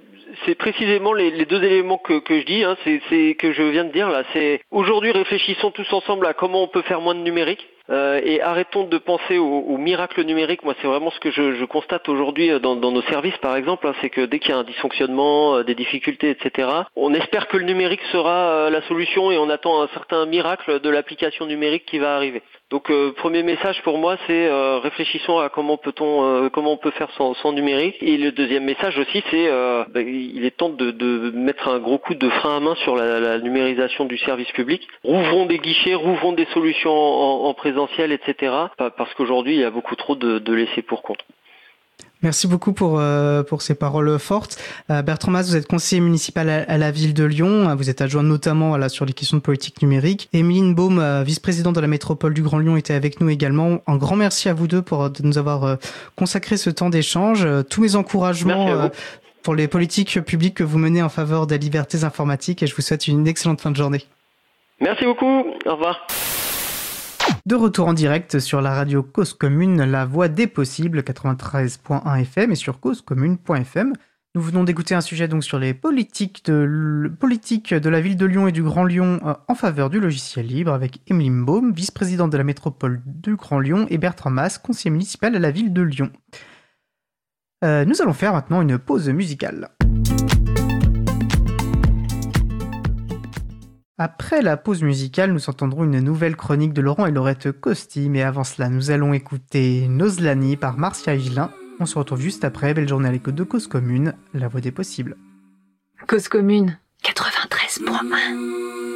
c'est précisément les, deux éléments que, je dis, hein, c'est que je viens de dire là. C'est aujourd'hui réfléchissons tous ensemble à comment on peut faire moins de numérique. Euh, et arrêtons de penser au, au miracle numérique. Moi, c'est vraiment ce que je, constate aujourd'hui euh, dans, nos services, par exemple. hein, c'est que dès qu'il y a un dysfonctionnement, euh, des difficultés, etc., on espère que le numérique sera la solution et on attend un certain miracle de l'application numérique qui va arriver. Donc, euh, premier message pour moi, c'est euh, réfléchissons à comment peut-on, euh, comment on peut faire sans, numérique. Et le deuxième message aussi, c'est ben, il est temps de, mettre un gros coup de frein à main sur la, numérisation du service public. Rouvrons des guichets, rouvrons des solutions en, en présentiel, etc. Pa- Parce qu'aujourd'hui, il y a beaucoup trop de, de laissés pour compte. Merci beaucoup pour, euh, pour ces paroles fortes. Euh, Bertrand Mas, vous êtes conseiller municipal à, à la ville de Lyon. Euh, Vous êtes adjoint notamment voilà, sur les questions de politique numérique. Émeline Baume, euh, vice-présidente de la métropole du Grand Lyon, était avec nous également. Un grand merci à vous deux pour euh, de nous avoir euh, consacré ce temps d'échange. Euh, Tous mes encouragements euh, pour les politiques publiques que vous menez en faveur des libertés informatiques et je vous souhaite une excellente fin de journée. Merci beaucoup. Au revoir. De retour en direct sur la radio Cause Commune, la voix des possibles, 93.1 FM et sur causecommune.fm. Nous venons d'écouter un sujet sur les politiques de, la ville de Lyon et du Grand Lyon euh, en faveur du logiciel libre avec Emeline Baum, vice-présidente de la métropole du Grand Lyon et Bertrand Mas, conseiller municipal à la ville de Lyon. Euh, nous allons faire maintenant une pause musicale. Après la pause musicale, nous entendrons une nouvelle chronique de Laurent et Laurette Costi, mais avant cela, nous allons écouter Nozlani par Marcia Higelin. On se retrouve juste après. Belle journée à l'écoute de Cause Commune, la voix des possibles. Cause commune 93.1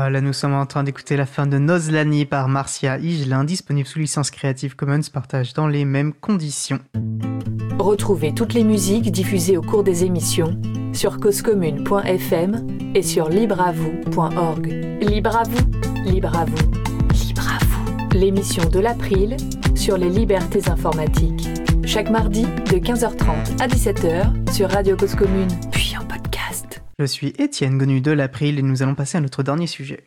Voilà, nous sommes en train d'écouter la fin de Nozlani par Marcia Higelin, disponible sous licence Creative Commons, partage dans les mêmes conditions. Retrouvez toutes les musiques diffusées au cours des émissions sur causecommune.fm et sur libreavoue.org. Libre à vous, libre à vous, libre à vous. L'émission de l'April sur les libertés informatiques. Chaque mardi de 15h30 à 17h sur Radio Cause Commune. Je suis Étienne Gonu de l'April et nous allons passer à notre dernier sujet.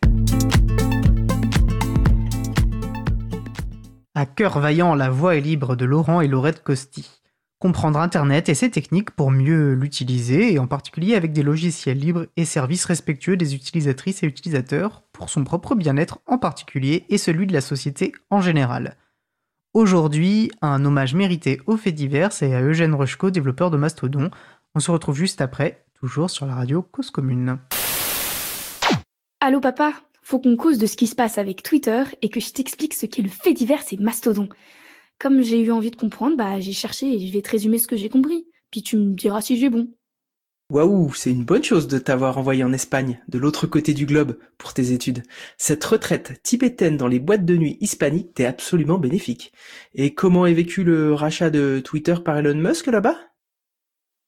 À cœur vaillant, la voix est libre de Laurent et Laurette Costi. Comprendre Internet et ses techniques pour mieux l'utiliser, et en particulier avec des logiciels libres et services respectueux des utilisatrices et utilisateurs, pour son propre bien-être en particulier et celui de la société en général. Aujourd'hui, un hommage mérité aux faits divers et à Eugène Rochko, développeur de Mastodon. On se retrouve juste après, toujours sur la radio Cause Commune. Allô papa, faut qu'on cause de ce qui se passe avec Twitter et que je t'explique ce qu'est le fait divers et Mastodon. Comme j'ai eu envie de comprendre, bah j'ai cherché et je vais te résumer ce que j'ai compris. Puis tu me diras si j'ai bon. Waouh, c'est une bonne chose de t'avoir envoyé en Espagne, de l'autre côté du globe, pour tes études. Cette retraite tibétaine dans les boîtes de nuit hispaniques t'est absolument bénéfique. Et comment est vécu le rachat de Twitter par Elon Musk là-bas?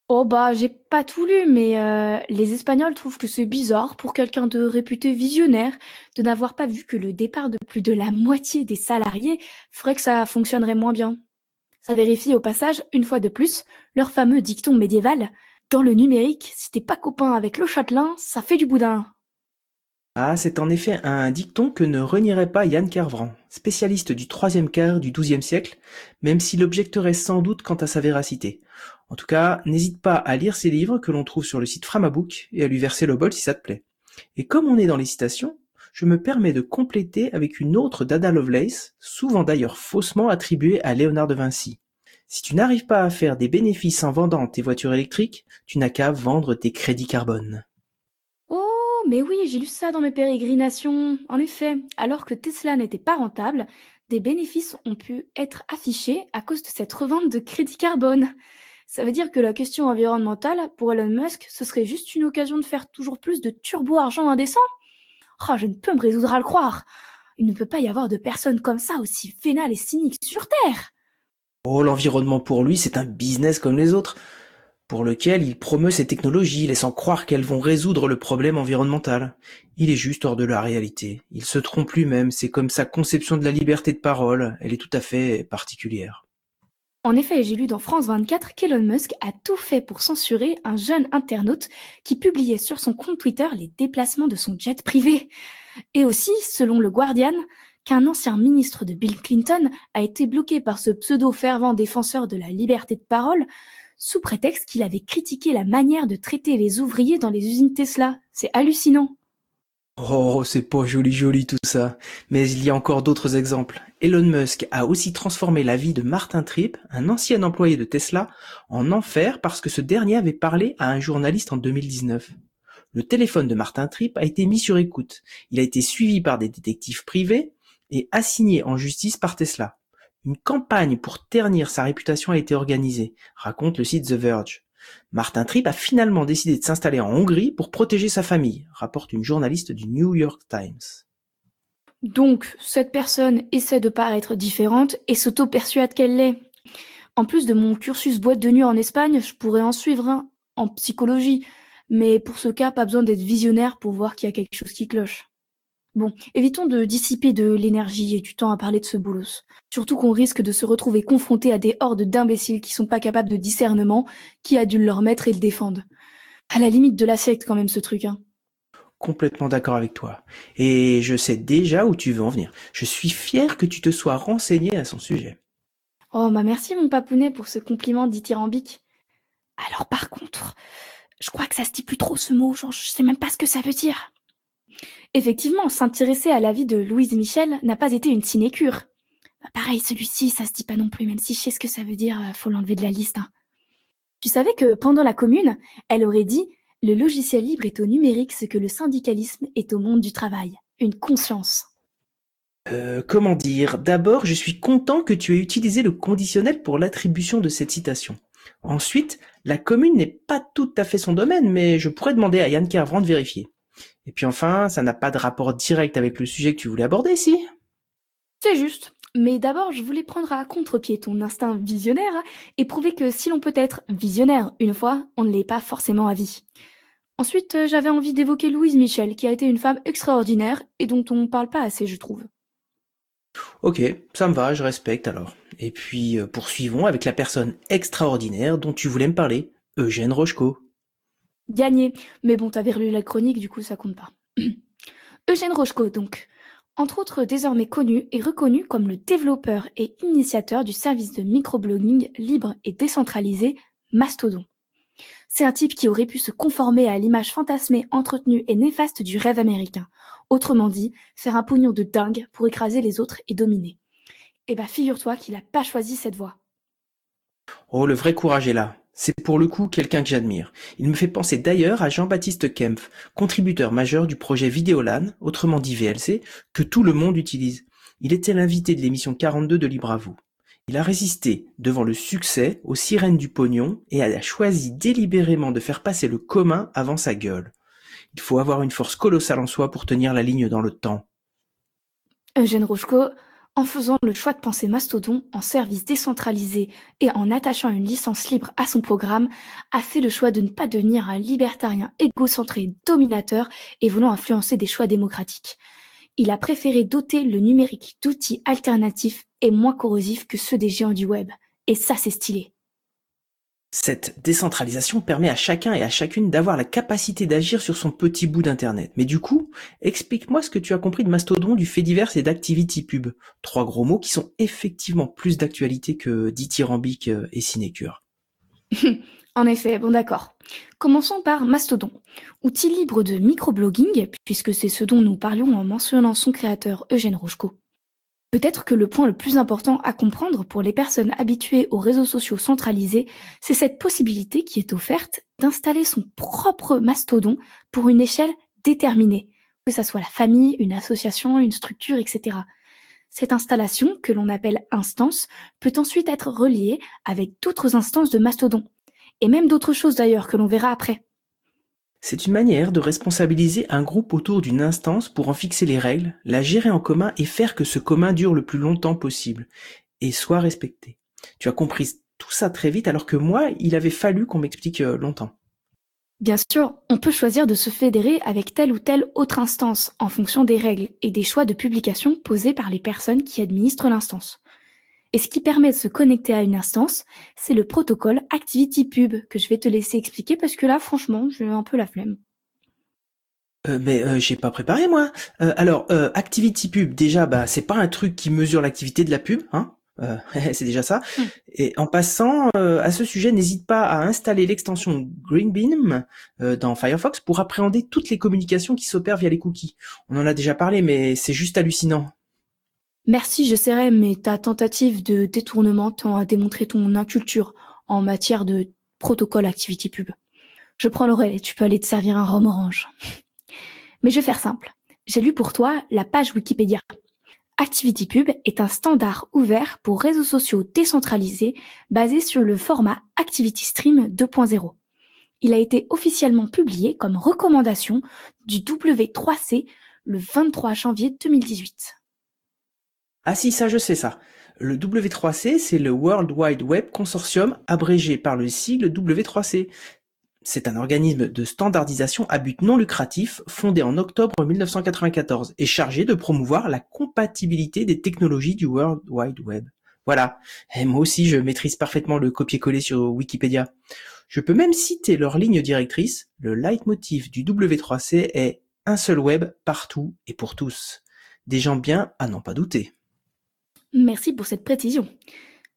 Oh bah j'ai pas tout lu, mais euh, les Espagnols trouvent que c'est bizarre pour quelqu'un de réputé visionnaire de n'avoir pas vu que le départ de plus de la moitié des salariés ferait que ça fonctionnerait moins bien. Ça vérifie au passage, une fois de plus, leur fameux dicton médiéval dans le numérique, si t'es pas copain avec le châtelain, ça fait du boudin. Ah, c'est en effet un dicton que ne renierait pas Yann Kervran, spécialiste du troisième quart du XIIe siècle, même s'il objecterait sans doute quant à sa véracité. En tout cas, n'hésite pas à lire ses livres que l'on trouve sur le site Framabook et à lui verser le bol si ça te plaît. Et comme on est dans les citations, je me permets de compléter avec une autre d'Ada Lovelace, souvent d'ailleurs faussement attribuée à Léonard de Vinci. Si tu n'arrives pas à faire des bénéfices en vendant tes voitures électriques, tu n'as qu'à vendre tes crédits carbone. Oh, mais oui, j'ai lu ça dans mes pérégrinations. En effet, alors que Tesla n'était pas rentable, des bénéfices ont pu être affichés à cause de cette revente de crédit carbone. Ça veut dire que la question environnementale, pour Elon Musk, ce serait juste une occasion de faire toujours plus de turbo-argent indécent Oh, je ne peux me résoudre à le croire. Il ne peut pas y avoir de personnes comme ça aussi vénales et cyniques sur Terre. Oh, l'environnement pour lui, c'est un business comme les autres, pour lequel il promeut ses technologies, laissant croire qu'elles vont résoudre le problème environnemental. Il est juste hors de la réalité. Il se trompe lui-même, c'est comme sa conception de la liberté de parole, elle est tout à fait particulière. En effet, j'ai lu dans France 24 qu'Elon Musk a tout fait pour censurer un jeune internaute qui publiait sur son compte Twitter les déplacements de son jet privé. Et aussi, selon le Guardian, qu'un ancien ministre de Bill Clinton a été bloqué par ce pseudo-fervent défenseur de la liberté de parole sous prétexte qu'il avait critiqué la manière de traiter les ouvriers dans les usines Tesla. C'est hallucinant. Oh, c'est pas joli joli tout ça. Mais il y a encore d'autres exemples. Elon Musk a aussi transformé la vie de Martin Tripp, un ancien employé de Tesla, en enfer parce que ce dernier avait parlé à un journaliste en 2019. Le téléphone de Martin Tripp a été mis sur écoute. Il a été suivi par des détectives privés et assigné en justice par Tesla. Une campagne pour ternir sa réputation a été organisée, raconte le site The Verge. Martin Tripp a finalement décidé de s'installer en Hongrie pour protéger sa famille, rapporte une journaliste du New York Times. Donc, cette personne essaie de paraître différente et s'auto-persuade qu'elle l'est. En plus de mon cursus boîte de nuit en Espagne, je pourrais en suivre un en psychologie, mais pour ce cas, pas besoin d'être visionnaire pour voir qu'il y a quelque chose qui cloche. Bon, évitons de dissiper de l'énergie et du temps à parler de ce bolos. Surtout qu'on risque de se retrouver confronté à des hordes d'imbéciles qui sont pas capables de discernement, qui a dû leur maître et le défendent. À la limite de la secte quand même ce truc, hein. Complètement d'accord avec toi. Et je sais déjà où tu veux en venir. Je suis fier que tu te sois renseigné à son sujet. Oh, bah merci mon papounet pour ce compliment dithyrambique. Alors par contre, je crois que ça se dit plus trop ce mot, genre je sais même pas ce que ça veut dire. Effectivement, s'intéresser à la vie de Louise Michel n'a pas été une sinécure. Bah, pareil, celui-ci, ça se dit pas non plus, même si je sais ce que ça veut dire, euh, faut l'enlever de la liste. hein. Tu savais que pendant la commune, elle aurait dit Le logiciel libre est au numérique ce que le syndicalisme est au monde du travail. Une conscience. Euh, comment dire? D'abord, je suis content que tu aies utilisé le conditionnel pour l'attribution de cette citation. Ensuite, la commune n'est pas tout à fait son domaine, mais je pourrais demander à Yann Kervran de vérifier. Et puis enfin, ça n'a pas de rapport direct avec le sujet que tu voulais aborder, si? C'est juste. Mais d'abord, je voulais prendre à contre-pied ton instinct visionnaire et prouver que si l'on peut être visionnaire une fois, on ne l'est pas forcément à vie. Ensuite, euh, j'avais envie d'évoquer Louise Michel, qui a été une femme extraordinaire et dont on ne parle pas assez, je trouve. Ok, ça me va, je respecte alors. Et puis euh, poursuivons avec la personne extraordinaire dont tu voulais me parler, Eugène Rochko. Gagné. Mais bon, t'avais relu la chronique, du coup, ça compte pas. Eugène Rochko, donc. Entre autres, désormais connu et reconnu comme le développeur et initiateur du service de microblogging libre et décentralisé Mastodon. C'est un type qui aurait pu se conformer à l'image fantasmée, entretenue et néfaste du rêve américain. Autrement dit, faire un pognon de dingue pour écraser les autres et dominer. Eh ben, figure-toi qu'il a pas choisi cette voie. Oh, le vrai courage est là. C'est pour le coup quelqu'un que j'admire. Il me fait penser d'ailleurs à Jean-Baptiste Kempf, contributeur majeur du projet Vidéolan, autrement dit VLC, que tout le monde utilise. Il était l'invité de l'émission 42 de Libre à. Il a résisté devant le succès aux sirènes du pognon et a choisi délibérément de faire passer le commun avant sa gueule. Il faut avoir une force colossale en soi pour tenir la ligne dans le temps. Eugène Rochko, en faisant le choix de penser Mastodon en service décentralisé et en attachant une licence libre à son programme, a fait le choix de ne pas devenir un libertarien égocentré dominateur et voulant influencer des choix démocratiques. Il a préféré doter le numérique d'outils alternatifs et moins corrosifs que ceux des géants du web. Et ça, c'est stylé. Cette décentralisation permet à chacun et à chacune d'avoir la capacité d'agir sur son petit bout d'internet. Mais du coup, explique-moi ce que tu as compris de Mastodon, du fait divers et d'ActivityPub. Trois gros mots qui sont effectivement plus d'actualité que dithyrambique euh, et sinécure. En effet, bon d'accord. Commençons par Mastodon, outil libre de microblogging, puisque c'est ce dont nous parlions en mentionnant son créateur Eugène Rochko. Peut-être que le point le plus important à comprendre pour les personnes habituées aux réseaux sociaux centralisés, c'est cette possibilité qui est offerte d'installer son propre mastodon pour une échelle déterminée, que ça soit la famille, une association, une structure, etc. Cette installation, que l'on appelle instance, peut ensuite être reliée avec d'autres instances de mastodon, et même d'autres choses d'ailleurs que l'on verra après. C'est une manière de responsabiliser un groupe autour d'une instance pour en fixer les règles, la gérer en commun et faire que ce commun dure le plus longtemps possible et soit respecté. Tu as compris tout ça très vite alors que moi, il avait fallu qu'on m'explique euh, longtemps. Bien sûr, on peut choisir de se fédérer avec telle ou telle autre instance en fonction des règles et des choix de publication posés par les personnes qui administrent l'instance. Et ce qui permet de se connecter à une instance, c'est le protocole ActivityPub que je vais te laisser expliquer parce que là, franchement, j'ai un peu la flemme. Euh, mais euh, j'ai pas préparé moi. Euh, alors euh, ActivityPub déjà bah c'est pas un truc qui mesure l'activité de la pub, hein. Euh, c'est déjà ça. Et en passant euh, à ce sujet, n'hésite pas à installer l'extension Greenbeam euh, dans Firefox pour appréhender toutes les communications qui s'opèrent via les cookies. On en a déjà parlé, mais c'est juste hallucinant. Merci, je serai, mais ta tentative de détournement tend à démontrer ton inculture en matière de protocole ActivityPub. Je prends le relais, tu peux aller te servir un rhum orange. Mais je vais faire simple. J'ai lu pour toi la page Wikipédia. ActivityPub est un standard ouvert pour réseaux sociaux décentralisés basé sur le format ActivityStream 2.0. Il a été officiellement publié comme recommandation du W3C le 23 janvier 2018. Ah si, ça je sais ça. Le W3C, c'est le World Wide Web Consortium, abrégé par le sigle W3C. C'est un organisme de standardisation à but non lucratif fondé en octobre 1994 et chargé de promouvoir la compatibilité des technologies du World Wide Web. Voilà. Et moi aussi, je maîtrise parfaitement le copier-coller sur Wikipédia. Je peux même citer leur ligne directrice. Le leitmotiv du W3C est un seul web partout et pour tous. Des gens bien à n'en pas douter. Merci pour cette précision.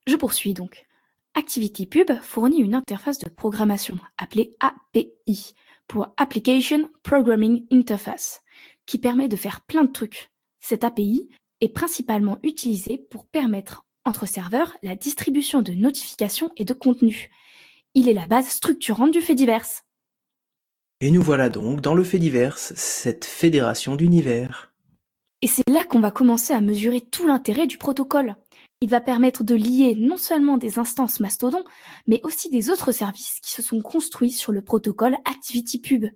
Je poursuis donc. ActivityPub fournit une interface de programmation appelée API pour Application Programming Interface qui permet de faire plein de trucs. Cette API est principalement utilisée pour permettre entre serveurs la distribution de notifications et de contenus. Il est la base structurante du fait divers. Et nous voilà donc dans le fait divers, cette fédération d'univers. Et c'est là qu'on va commencer à mesurer tout l'intérêt du protocole. Il va permettre de lier non seulement des instances Mastodon, mais aussi des autres services qui se sont construits sur le protocole ActivityPub.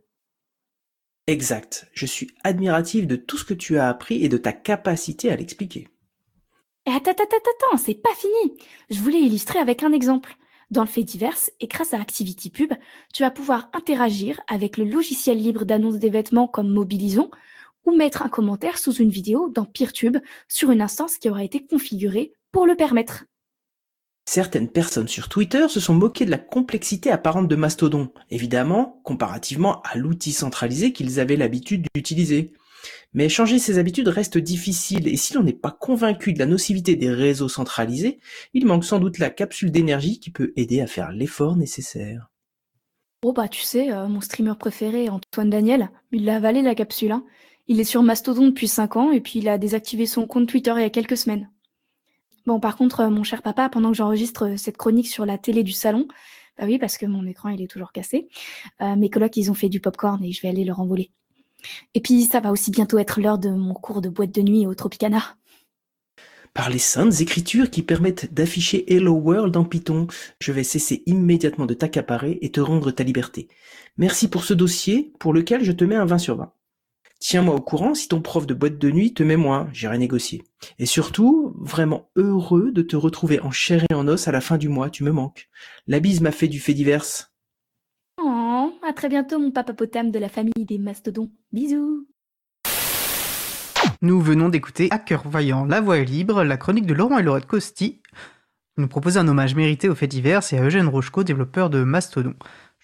Exact. Je suis admiratif de tout ce que tu as appris et de ta capacité à l'expliquer. Et attends, attends, attends, attends, c'est pas fini. Je voulais illustrer avec un exemple. Dans le fait divers, et grâce à ActivityPub, tu vas pouvoir interagir avec le logiciel libre d'annonce des vêtements comme Mobilison, ou mettre un commentaire sous une vidéo dans PeerTube sur une instance qui aura été configurée pour le permettre. Certaines personnes sur Twitter se sont moquées de la complexité apparente de Mastodon, évidemment, comparativement à l'outil centralisé qu'ils avaient l'habitude d'utiliser. Mais changer ses habitudes reste difficile et si l'on n'est pas convaincu de la nocivité des réseaux centralisés, il manque sans doute la capsule d'énergie qui peut aider à faire l'effort nécessaire. Oh bah tu sais, euh, mon streamer préféré, Antoine Daniel, il l'a avalé la capsule. Hein. Il est sur Mastodon depuis 5 ans et puis il a désactivé son compte Twitter il y a quelques semaines. Bon, par contre, euh, mon cher papa, pendant que j'enregistre euh, cette chronique sur la télé du salon, bah oui, parce que mon écran il est toujours cassé, euh, mes colocs ils ont fait du popcorn et je vais aller leur envoler. Et puis ça va aussi bientôt être l'heure de mon cours de boîte de nuit au Tropicana. Par les saintes écritures qui permettent d'afficher Hello World en Python, je vais cesser immédiatement de t'accaparer et te rendre ta liberté. Merci pour ce dossier pour lequel je te mets un 20 sur 20. Tiens-moi au courant si ton prof de boîte de nuit te met moins, j'irai négocier. Et surtout, vraiment heureux de te retrouver en chair et en os à la fin du mois, tu me manques. La bise m'a fait du fait divers. Oh, à très bientôt mon papa potam de la famille des mastodons. Bisous. Nous venons d'écouter À cœur vaillant, la voix est libre, la chronique de Laurent et Laurette Costi. nous propose un hommage mérité aux faits divers et à Eugène Rochko, développeur de Mastodon.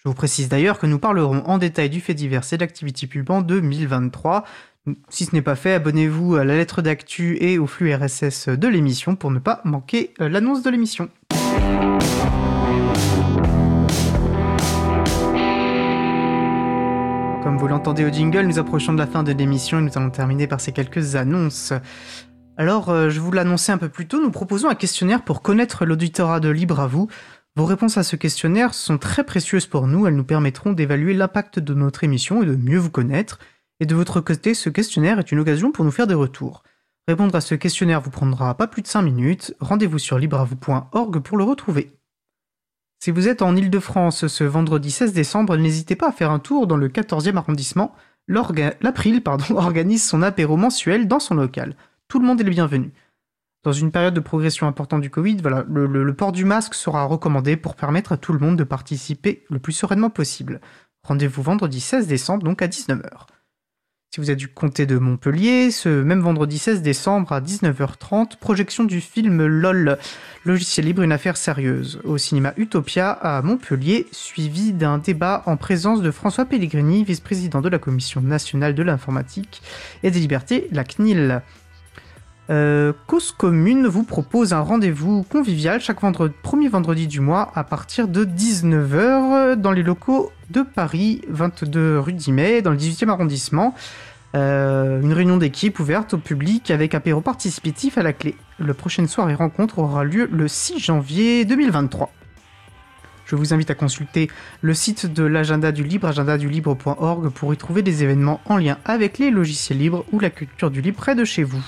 Je vous précise d'ailleurs que nous parlerons en détail du fait divers et d'Activity Pub en 2023. Si ce n'est pas fait, abonnez-vous à la lettre d'actu et au flux RSS de l'émission pour ne pas manquer euh, l'annonce de l'émission. Comme vous l'entendez au jingle, nous approchons de la fin de l'émission et nous allons terminer par ces quelques annonces. Alors, euh, je vous l'annonçais un peu plus tôt, nous proposons un questionnaire pour connaître l'auditorat de Libre à vous. Vos réponses à ce questionnaire sont très précieuses pour nous, elles nous permettront d'évaluer l'impact de notre émission et de mieux vous connaître. Et de votre côté, ce questionnaire est une occasion pour nous faire des retours. Répondre à ce questionnaire vous prendra pas plus de 5 minutes. Rendez-vous sur libreavou.org pour le retrouver. Si vous êtes en Ile-de-France ce vendredi 16 décembre, n'hésitez pas à faire un tour dans le 14e arrondissement. L'April organise son apéro mensuel dans son local. Tout le monde est le bienvenu. Dans une période de progression importante du Covid, voilà, le, port du masque sera recommandé pour permettre à tout le monde de participer le plus sereinement possible. Rendez-vous vendredi 16 décembre, donc à 19h. Si vous êtes du comté de Montpellier, ce même vendredi 16 décembre à 19h30, projection du film LOL, logiciel libre, une affaire sérieuse, au cinéma Utopia à Montpellier, suivi d'un débat en présence de François Pellegrini, vice-président de la Commission nationale de l'informatique et des libertés, la CNIL. Euh, Cause Commune vous propose un rendez-vous convivial chaque vendredi, premier vendredi du mois à partir de 19h dans les locaux de Paris, 22 rue 10 mai, dans le 18e arrondissement. Euh, une réunion d'équipe ouverte au public avec apéro participatif à la clé. Le prochaine soirée rencontre aura lieu le 6 janvier 2023. Je vous invite à consulter le site de l'agenda du libre, agendadulibre.org, pour y trouver des événements en lien avec les logiciels libres ou la culture du libre près de chez vous.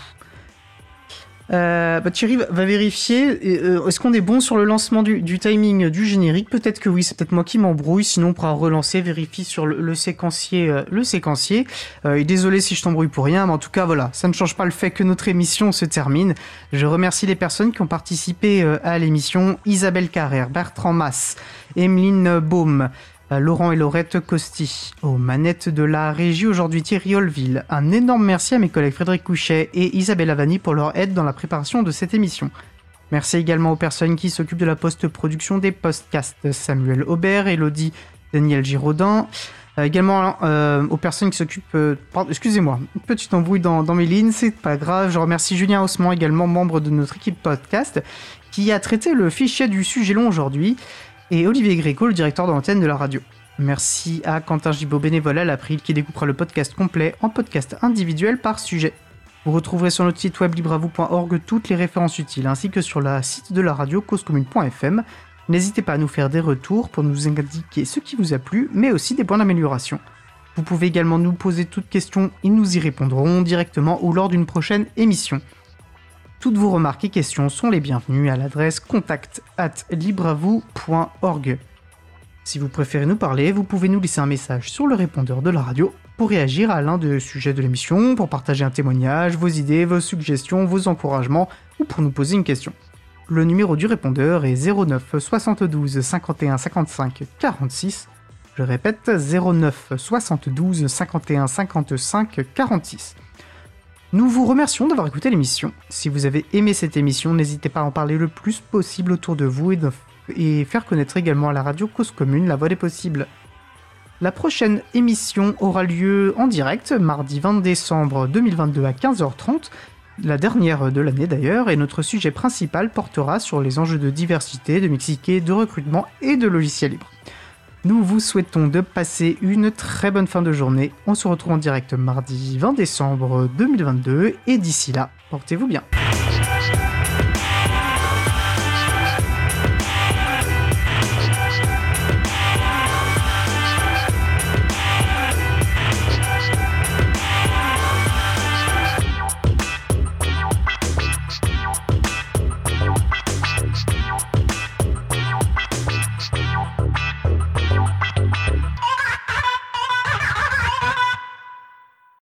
Euh, bah, Thierry va- vérifier. euh, Est-ce qu'on est bon sur le lancement du, du timing du générique? Peut-être que oui, c'est peut-être moi qui m'embrouille. Sinon, on pourra relancer, vérifie sur le, le séquencier. euh, le séquencier. Euh, et désolé si je t'embrouille pour rien, mais en tout cas, voilà, ça ne change pas le fait que notre émission se termine. Je remercie les personnes qui ont participé euh, à l'émission Isabelle Carrère, Bertrand Mass, Emeline Baume. Laurent et Laurette Costi. Aux manettes de la régie aujourd'hui Thierry Olville. Un énorme merci à mes collègues Frédéric Couchet et Isabelle Avani pour leur aide dans la préparation de cette émission. Merci également aux personnes qui s'occupent de la post-production des podcasts. Samuel Aubert, Elodie, Daniel Giraudin. Euh, également euh, aux personnes qui s'occupent... euh, Excusez-moi, petite embrouille dans, dans mes lignes, c'est pas grave. Je remercie Julien Haussmann, également membre de notre équipe podcast, qui a traité le fichier du sujet long aujourd'hui et Olivier Gréco, le directeur de l'antenne de la radio. Merci à Quentin Gibaud, bénévole à l'April, qui découpera le podcast complet en podcast individuel par sujet. Vous retrouverez sur notre site web libravou.org toutes les références utiles, ainsi que sur la site de la radio causecommune.fm. N'hésitez pas à nous faire des retours pour nous indiquer ce qui vous a plu, mais aussi des points d'amélioration. Vous pouvez également nous poser toutes questions et nous y répondrons directement ou lors d'une prochaine émission. Toutes vos remarques et questions sont les bienvenues à l'adresse contact at libravou.org. Si vous préférez nous parler, vous pouvez nous laisser un message sur le répondeur de la radio pour réagir à l'un des sujets de l'émission, pour partager un témoignage, vos idées, vos suggestions, vos encouragements ou pour nous poser une question. Le numéro du répondeur est 09 72 51 55 46. Je répète 09 72 51 55 46. Nous vous remercions d'avoir écouté l'émission. Si vous avez aimé cette émission, n'hésitez pas à en parler le plus possible autour de vous et, faire connaître également à la radio Cause Commune la voix des possibles. La prochaine émission aura lieu en direct mardi 20 décembre 2022 à 15h30, la dernière de l'année d'ailleurs, et notre sujet principal portera sur les enjeux de diversité, de mixité, de recrutement et de logiciels libres. Nous vous souhaitons de passer une très bonne fin de journée. On se retrouve en direct mardi 20 décembre 2022 et d'ici là, portez-vous bien.